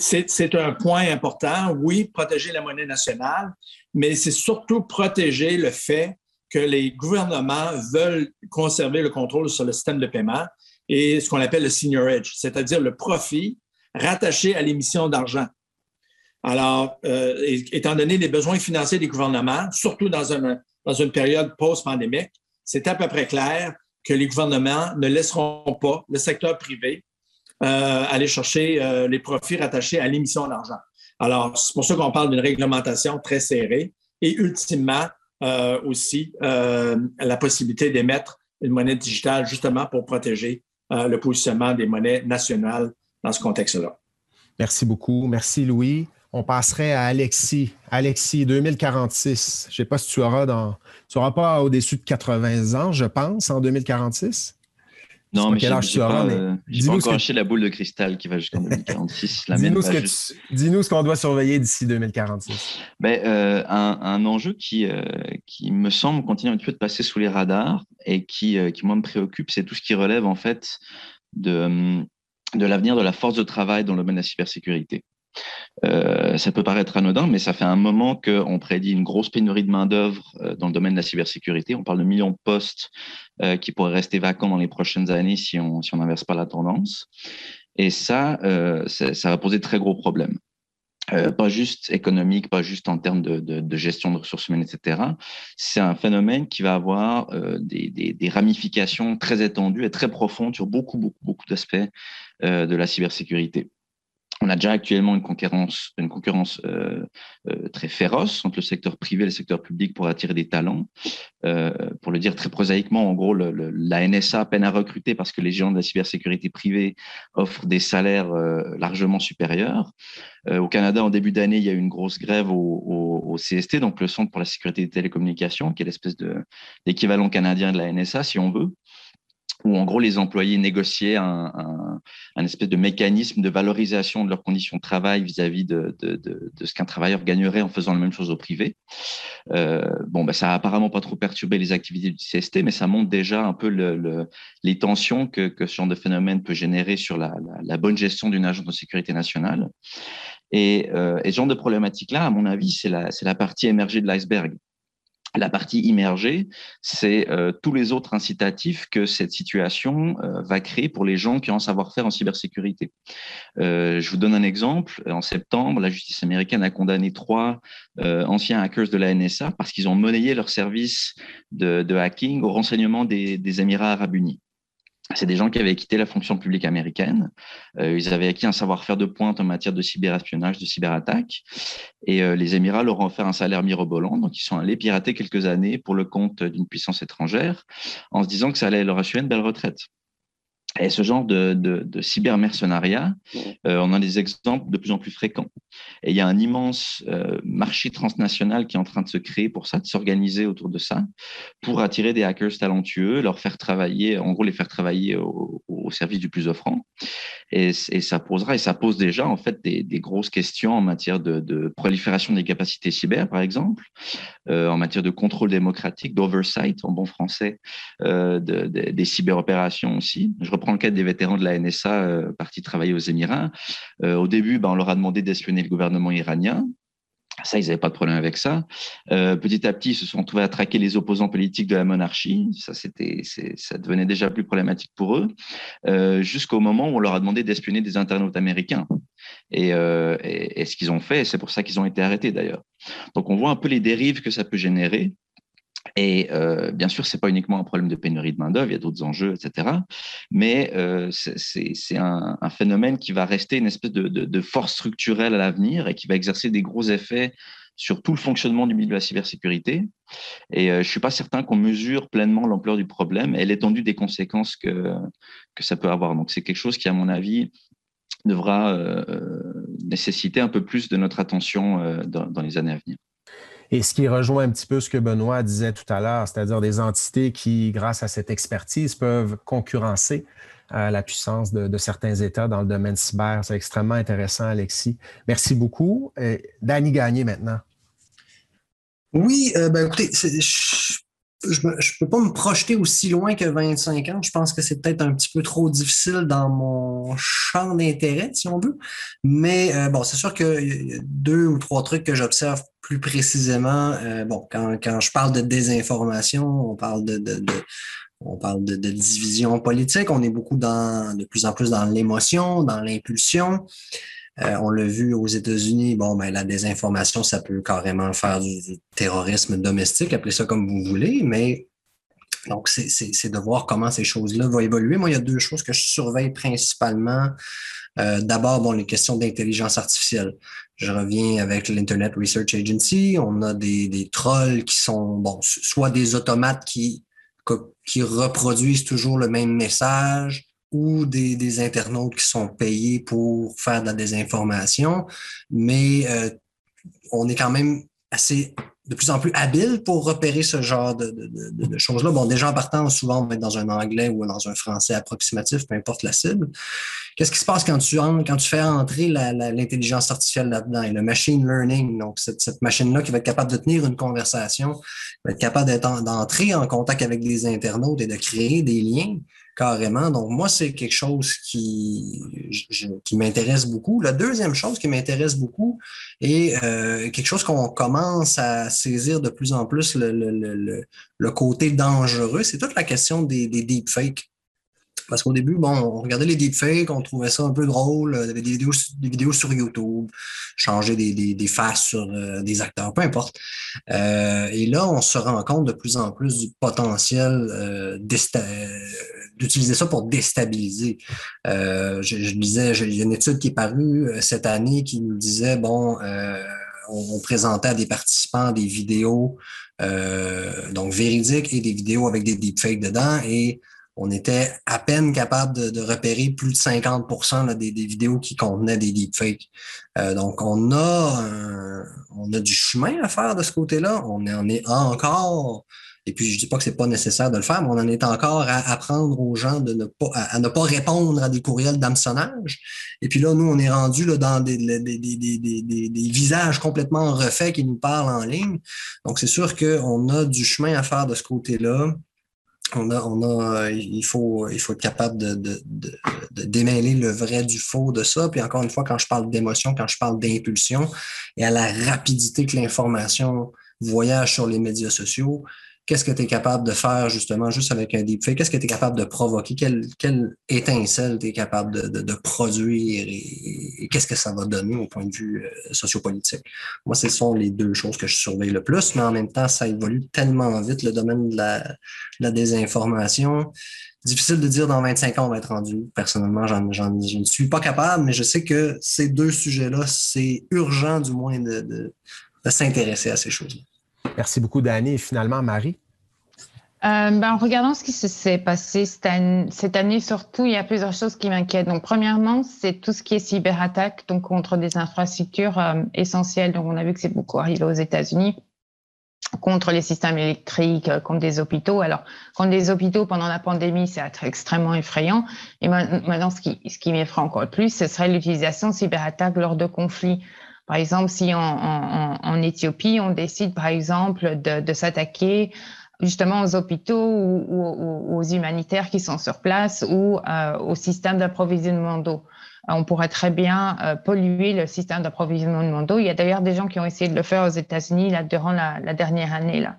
C'est un point important. Oui, protéger la monnaie nationale, mais c'est surtout protéger le fait que les gouvernements veulent conserver le contrôle sur le système de paiement et ce qu'on appelle le senior edge, c'est-à-dire le profit rattaché à l'émission d'argent. Alors, euh, étant donné les besoins financiers des gouvernements, surtout dans, une période post-pandémique, c'est à peu près clair que les gouvernements ne laisseront pas le secteur privé euh, aller chercher euh, les profits rattachés à l'émission d'argent. Alors, c'est pour ça qu'on parle d'une réglementation très serrée et ultimement aussi la possibilité d'émettre une monnaie digitale justement pour protéger euh, le positionnement des monnaies nationales dans ce contexte-là. Merci beaucoup. Merci, Louis. On passerait à Alexis. Alexis, 2046. Je ne sais pas si tu auras dans. Tu n'auras pas au-dessus de 80 ans, je pense, en 2046. Non, mais quel âge tu auras, mais euh, j'ai pas encore acheté la boule de cristal qui va jusqu'en 2046. Dis-nous ce, qu'on doit surveiller d'ici 2046. Ben, euh, un, enjeu qui, euh, qui me semble continuer un petit peu de passer sous les radars et qui, qui moi me préoccupe, c'est tout ce qui relève en fait de, de l'avenir de la force de travail dans le domaine de la cybersécurité. Euh, ça peut paraître anodin, mais ça fait un moment qu'on prédit une grosse pénurie de main-d'œuvre euh, dans le domaine de la cybersécurité. On parle de millions de postes euh, qui pourraient rester vacants dans les prochaines années si on si n'inverse pas la tendance. Et ça, ça, va poser de très gros problèmes. pas juste économique, pas juste en termes de, gestion de ressources humaines, etc. C'est un phénomène qui va avoir des, ramifications très étendues et très profondes sur beaucoup, beaucoup, beaucoup d'aspects de la cybersécurité. On a déjà actuellement une concurrence, une concurrence euh, euh, très féroce entre le secteur privé et le secteur public pour attirer des talents. Euh, pour le dire très prosaïquement, en gros, la NSA peine à recruter parce que les géants de la cybersécurité privée offrent des salaires largement supérieurs. au Canada, en début d'année, il y a eu une grosse grève au, au, CST, donc le Centre pour la sécurité des télécommunications, qui est l'espèce d'équivalent canadien de la NSA, si on veut où en gros les employés négociaient un, un, espèce de mécanisme de valorisation de leurs conditions de travail vis-à-vis de, de, de, de, ce qu'un travailleur gagnerait en faisant la même chose au privé. Euh, bon, bah, ça a apparemment pas trop perturbé les activités du CST, mais ça montre déjà un peu le, les tensions que, que, ce genre de phénomène peut générer sur la, la, la bonne gestion d'une agence de sécurité nationale. Et, euh, et ce genre de problématique-là, à mon avis, c'est la, la partie émergée de l'iceberg. La partie immergée, c'est euh, tous les autres incitatifs que cette situation euh, va créer pour les gens qui ont un savoir-faire en cybersécurité. Euh, je vous donne un exemple. En septembre, la justice américaine a condamné trois anciens hackers de la NSA parce qu'ils ont monnayé leur service de, hacking au renseignement des Émirats arabes unis c'est des gens qui avaient quitté la fonction publique américaine. Euh, ils avaient acquis un savoir-faire de pointe en matière de cyberespionnage, de cyberattaque. Et euh, les Émirats leur ont offert un salaire mirobolant. Donc, ils sont allés pirater quelques années pour le compte d'une puissance étrangère en se disant que ça allait leur assurer une belle retraite. Et ce genre de, de, de cybermercenariat, euh, on a des exemples de plus en plus fréquents. Et il y a un immense euh, marché transnational qui est en train de se créer pour ça, de s'organiser autour de ça, pour attirer des hackers talentueux, leur faire travailler, en gros les faire travailler au, au service du plus offrant. Et, et, ça posera, et ça pose déjà en fait des, des grosses questions en matière de, de, prolifération des capacités cyber, par exemple, euh, en matière de contrôle démocratique, d'oversight en bon français, euh, de, des cyberopérations aussi. Je reprends le des vétérans de la NSA euh, partis travailler aux Émirats. Euh, au début, ben, on leur a demandé d'espionner le gouvernement iranien. Ça, ils n'avaient pas de problème avec ça. Euh, petit à petit, ils se sont trouvés à traquer les opposants politiques de la monarchie. Ça, c'était, ça devenait déjà plus problématique pour eux, jusqu'au moment où on leur a demandé d'espionner des internautes américains. Et ce qu'ils ont fait, c'est pour ça qu'ils ont été arrêtés d'ailleurs. Donc, on voit un peu les dérives que ça peut générer. Et euh, bien sûr, c'est pas uniquement un problème de pénurie de main d'œuvre, il y a d'autres enjeux, etc. Mais euh, c'est un, phénomène qui va rester une espèce de, force structurelle à l'avenir et qui va exercer des gros effets sur tout le fonctionnement du milieu de la cybersécurité. Et euh, je suis pas certain qu'on mesure pleinement l'ampleur du problème et l'étendue des conséquences que, ça peut avoir. Donc c'est quelque chose qui, à mon avis, devra nécessiter un peu plus de notre attention dans les années à venir. Et ce qui rejoint un petit peu ce que Benoît disait tout à l'heure, c'est-à-dire des entités qui, grâce à cette expertise, peuvent concurrencer la puissance de, certains États dans le domaine cyber. C'est extrêmement intéressant, Alexis. Merci beaucoup. Danny Gagné maintenant. Oui, ben écoutez, je ne peux pas me projeter aussi loin que 25 ans. Je pense que c'est peut-être un petit peu trop difficile dans mon champ d'intérêt, si on veut. Mais euh, bon, c'est sûr qu'il y a deux ou trois trucs que j'observe plus précisément. Euh, bon, quand, quand, je parle de désinformation, on parle de, on parle de, division politique. On est beaucoup dans, de plus en plus dans l'émotion, dans l'impulsion. Euh, on l'a vu aux États-Unis, bon, ben, la désinformation, ça peut carrément faire du, terrorisme domestique, appelez ça comme vous voulez, mais donc, c'est de voir comment ces choses-là vont évoluer. Moi, il y a deux choses que je surveille principalement. Euh, d'abord, bon, les questions d'intelligence artificielle. Je reviens avec l'Internet Research Agency. On a des, des trolls qui sont, bon, soit des automates qui, qui reproduisent toujours le même message, ou des, internautes qui sont payés pour faire de la désinformation, mais euh, on est quand même assez de plus en plus habile pour repérer ce genre de, choses-là. Bon, déjà en partant, souvent, on va être dans un anglais ou dans un français approximatif, peu importe la cible. Qu'est-ce qui se passe quand tu, fais entrer l'intelligence artificielle là-dedans? Et le machine learning, donc cette, cette machine-là qui va être capable de tenir une conversation, va être capable d'entrer en contact avec des internautes et de créer des liens carrément. Donc, moi, c'est quelque chose qui, m'intéresse beaucoup. La deuxième chose qui m'intéresse beaucoup est euh, quelque chose qu'on commence à saisir de plus en plus le, côté dangereux, c'est toute la question des, deepfakes. Parce qu'au début, bon, on regardait les deepfakes, on trouvait ça un peu drôle. Il y avait des vidéos, sur YouTube, changer des faces sur euh, des acteurs, peu importe. Euh, et là, on se rend compte de plus en plus du potentiel euh, d'utiliser ça pour déstabiliser. Euh, je, disais, il y a une étude qui est parue euh, cette année qui nous disait, bon, on, on, présentait à des participants des vidéos donc véridiques et des vidéos avec des deepfakes dedans et on était à peine capable de, repérer plus de 50% des, vidéos qui contenaient des deepfakes. Euh, donc, on a, on a du chemin à faire de ce côté-là. On en est encore, et puis je dis pas que c'est pas nécessaire de le faire, mais on en est encore à apprendre aux gens de ne pas, à, ne pas répondre à des courriels d'hameçonnage. Et puis là, nous, on est rendu là, dans des, des, des, des, visages complètement refaits qui nous parlent en ligne. Donc, c'est sûr qu'on a du chemin à faire de ce côté-là on a, on a, il faut, il faut être capable de, de, de, démêler le vrai du faux de ça. Puis encore une fois, quand je parle d'émotion, quand je parle d'impulsion et à la rapidité que l'information voyage sur les médias sociaux, qu'est-ce que tu es capable de faire justement juste avec un deepfake? Qu'est-ce que tu es capable de provoquer? Quelle, étincelle tu es capable de, produire et, qu'est-ce que ça va donner au point de vue euh, sociopolitique? Moi, ce sont les deux choses que je surveille le plus, mais en même temps, ça évolue tellement vite, le domaine de la, désinformation. Difficile de dire dans 25 ans on va être rendu. Personnellement, j'en, je ne suis pas capable, mais je sais que ces deux sujets-là, c'est urgent du moins de, de s'intéresser à ces choses-là. Merci beaucoup, Dani. Et finalement, Marie? Euh, ben, en regardant ce qui s'est passé cette année, cette année, surtout, il y a plusieurs choses qui m'inquiètent. Donc, premièrement, c'est tout ce qui est cyberattaque, donc contre des infrastructures euh, essentielles. Donc, on a vu que c'est beaucoup arrivé aux États-Unis contre les systèmes électriques, euh, contre des hôpitaux. Alors, contre des hôpitaux pendant la pandémie, c'est extrêmement effrayant. Et maintenant, ce qui, ce qui m'effraie encore plus, ce serait l'utilisation de cyberattaques lors de conflits. Par exemple, si en, en, en Éthiopie, on décide, par exemple, de, de s'attaquer justement aux hôpitaux ou, ou, aux humanitaires qui sont sur place ou euh, au système d'approvisionnement d'eau. On pourrait très bien euh, polluer le système d'approvisionnement d'eau. Il y a d'ailleurs des gens qui ont essayé de le faire aux États-Unis là, durant la, la, dernière année. Là.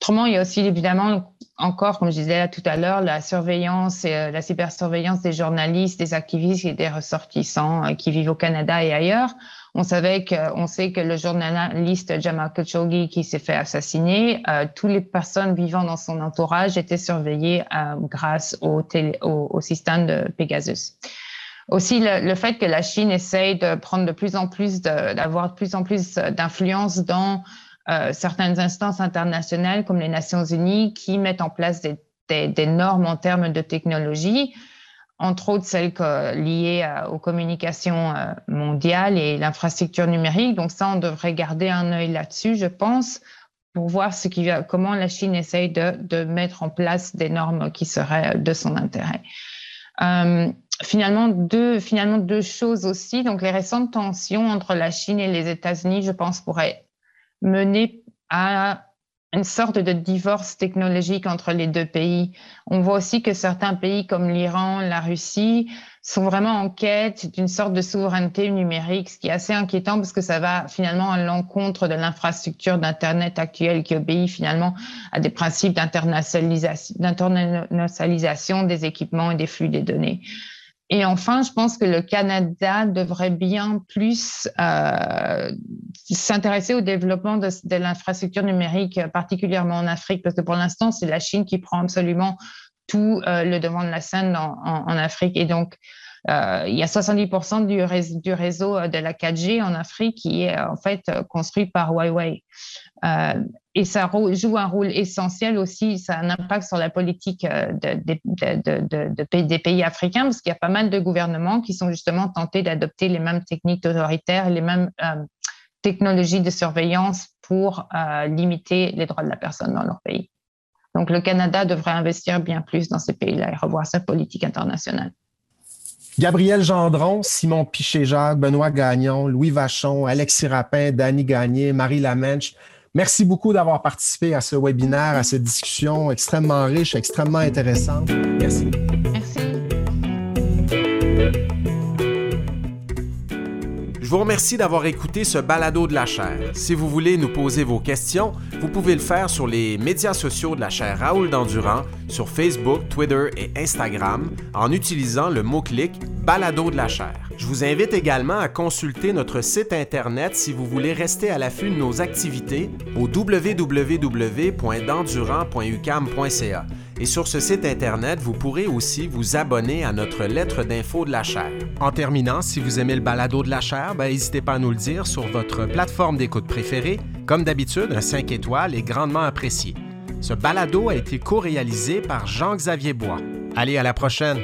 Autrement, il y a aussi évidemment encore, comme je disais là tout à l'heure, la surveillance, et, euh, la cybersurveillance des journalistes, des activistes et des ressortissants euh, qui vivent au Canada et ailleurs. On savait que, on sait que le journaliste Jamal Khashoggi qui s'est fait assassiner, euh, toutes les personnes vivant dans son entourage étaient surveillées euh, grâce au, télé, au, système de Pegasus. Aussi, le, le, fait que la Chine essaye de prendre de plus en plus, d'avoir de, plus en plus d'influence dans euh, certaines instances internationales comme les Nations Unies qui mettent en place des, des, des normes en termes de technologie entre autres celles que, liées aux communications euh, mondiales et l'infrastructure numérique. Donc ça, on devrait garder un œil là-dessus, je pense, pour voir ce qui comment la Chine essaye de, de, mettre en place des normes qui seraient de son intérêt. finalement, deux, finalement, deux choses aussi. Donc, les récentes tensions entre la Chine et les États-Unis, je pense, pourraient mener à une sorte de divorce technologique entre les deux pays. On voit aussi que certains pays comme l'Iran, la Russie sont vraiment en quête d'une sorte de souveraineté numérique, ce qui est assez inquiétant parce que ça va finalement à l'encontre de l'infrastructure d'Internet actuelle qui obéit finalement à des principes d'internationalisation des équipements et des flux des données. Et enfin, je pense que le Canada devrait bien plus euh, s'intéresser au développement de, l'infrastructure numérique, particulièrement en Afrique, parce que pour l'instant, c'est la Chine qui prend absolument tout euh, le devant de la scène en, Afrique. Et donc, euh, il y a 70% du, réseau, de la 4G en Afrique qui est en fait construit par Huawei. Euh, et ça joue un rôle essentiel aussi, ça a un impact sur la politique euh, des pays africains, parce qu'il y a pas mal de gouvernements qui sont justement tentés d'adopter les mêmes techniques autoritaires, les mêmes euh, technologies de surveillance pour limiter les droits de la personne dans leur pays. Donc le Canada devrait investir bien plus dans ces pays-là et revoir sa politique internationale. Gabriel Gendron, Simon Piché-Jacques, Benoît Gagnon, Louis Vachon, Alexis Rapin, Danny Gagné, Marie Lamenche, Merci beaucoup d'avoir participé à ce webinaire, à cette discussion extrêmement riche, extrêmement intéressante. Merci. Merci. Je vous remercie d'avoir écouté ce balado de la chaire. Si vous voulez nous poser vos questions, vous pouvez le faire sur les médias sociaux de la chaire Raoul Dandurand, sur Facebook, Twitter et Instagram, en utilisant le mot-clic balado de la chaire. Je vous invite également à consulter notre site Internet si vous voulez rester à l'affût de nos activités au www.dendurant.ucam.ca. Et sur ce site Internet, vous pourrez aussi vous abonner à notre lettre d'info de la chaire. En terminant, si vous aimez le balado de la chaire, ben, n'hésitez pas à nous le dire sur votre plateforme d'écoute préférée. Comme d'habitude, un 5 étoiles est grandement apprécié. Ce balado a été co-réalisé par Jean-Xavier Bois. Allez, à la prochaine!